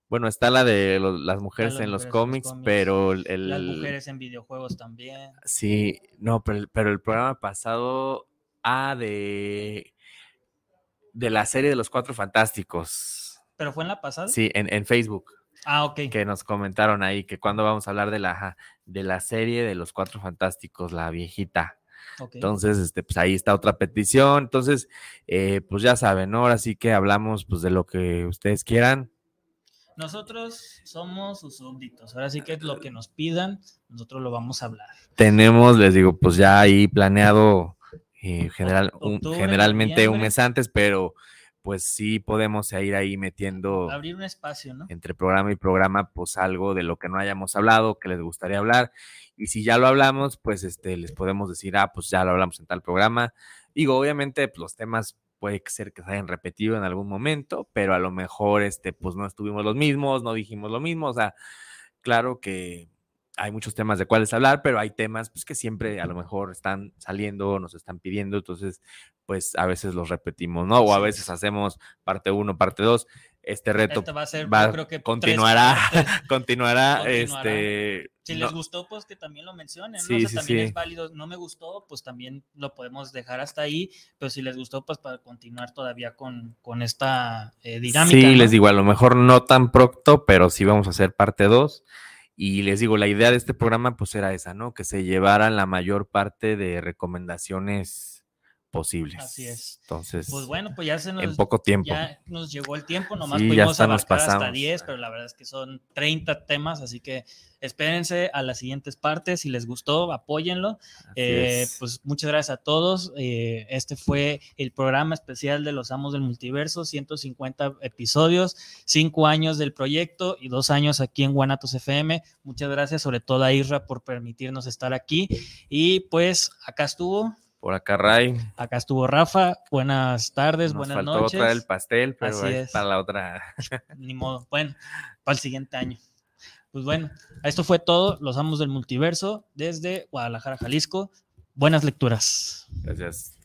bueno, está la de las mujeres en los cómics, pero el, Las mujeres en videojuegos también. Sí, no, pero, pero el programa pasado, ah, de, de la serie de los Cuatro Fantásticos. ¿Pero fue en la pasada? Sí, en, en Facebook. Ah, ok. Que nos comentaron ahí que cuando vamos a hablar de la, de la serie de los Cuatro Fantásticos, la viejita. Entonces, este, pues ahí está otra petición. Entonces, eh, pues ya saben, ¿no? Ahora sí que hablamos pues de lo que ustedes quieran nosotros somos sus súbditos. Ahora sí que es lo que nos pidan, nosotros lo vamos a hablar. Tenemos, les digo, pues ya ahí planeado eh, general, generalmente un mes antes, pero pues sí podemos ir ahí metiendo. Abrir un espacio, ¿no? Entre programa y programa, pues algo de lo que no hayamos hablado, que les gustaría hablar. Y si ya lo hablamos, pues este, les podemos decir, ah, pues ya lo hablamos en tal programa. Digo, obviamente, pues, los temas puede ser que se hayan repetido en algún momento, pero a lo mejor este, pues no estuvimos los mismos, no dijimos lo mismo, o sea, claro que hay muchos temas de cuáles hablar, pero hay temas pues, que siempre a lo mejor están saliendo, nos están pidiendo, entonces pues a veces los repetimos, ¿no? O a veces hacemos parte uno, parte dos este reto este va a ser, creo que continuará, continuará, este... Si les gustó, pues que también lo mencionen, ¿no? o sea, también es válido, no me gustó, pues también lo podemos dejar hasta ahí, pero si les gustó, pues para continuar todavía con, con esta eh, dinámica. Sí, les digo, a lo mejor no tan pronto, pero sí vamos a hacer parte 2. Y les digo, la idea de este programa pues era esa, ¿no? Que se llevaran la mayor parte de recomendaciones posibles. Así es. Entonces, pues bueno, pues ya se nos, en poco tiempo. Ya nos llegó el tiempo, nomás pudimos abarcar hasta 10, pero la verdad es que son 30 temas, así que espérense a las siguientes partes. Si les gustó, apóyenlo. Eh, pues muchas gracias a todos. Eh, este fue el programa especial de los Amos del Multiverso, 150 episodios, 5 años del proyecto y 2 años aquí en Guanatos FM. Muchas gracias, sobre todo a Isra, por permitirnos estar aquí. Y pues acá estuvo por acá, Ray. Acá estuvo Rafa. Buenas tardes, Nos buenas faltó noches. el pastel, pero es. para la otra. Ni modo. Bueno, para el siguiente año. Pues bueno, esto fue todo. Los amos del multiverso desde Guadalajara, Jalisco. Buenas lecturas. Gracias.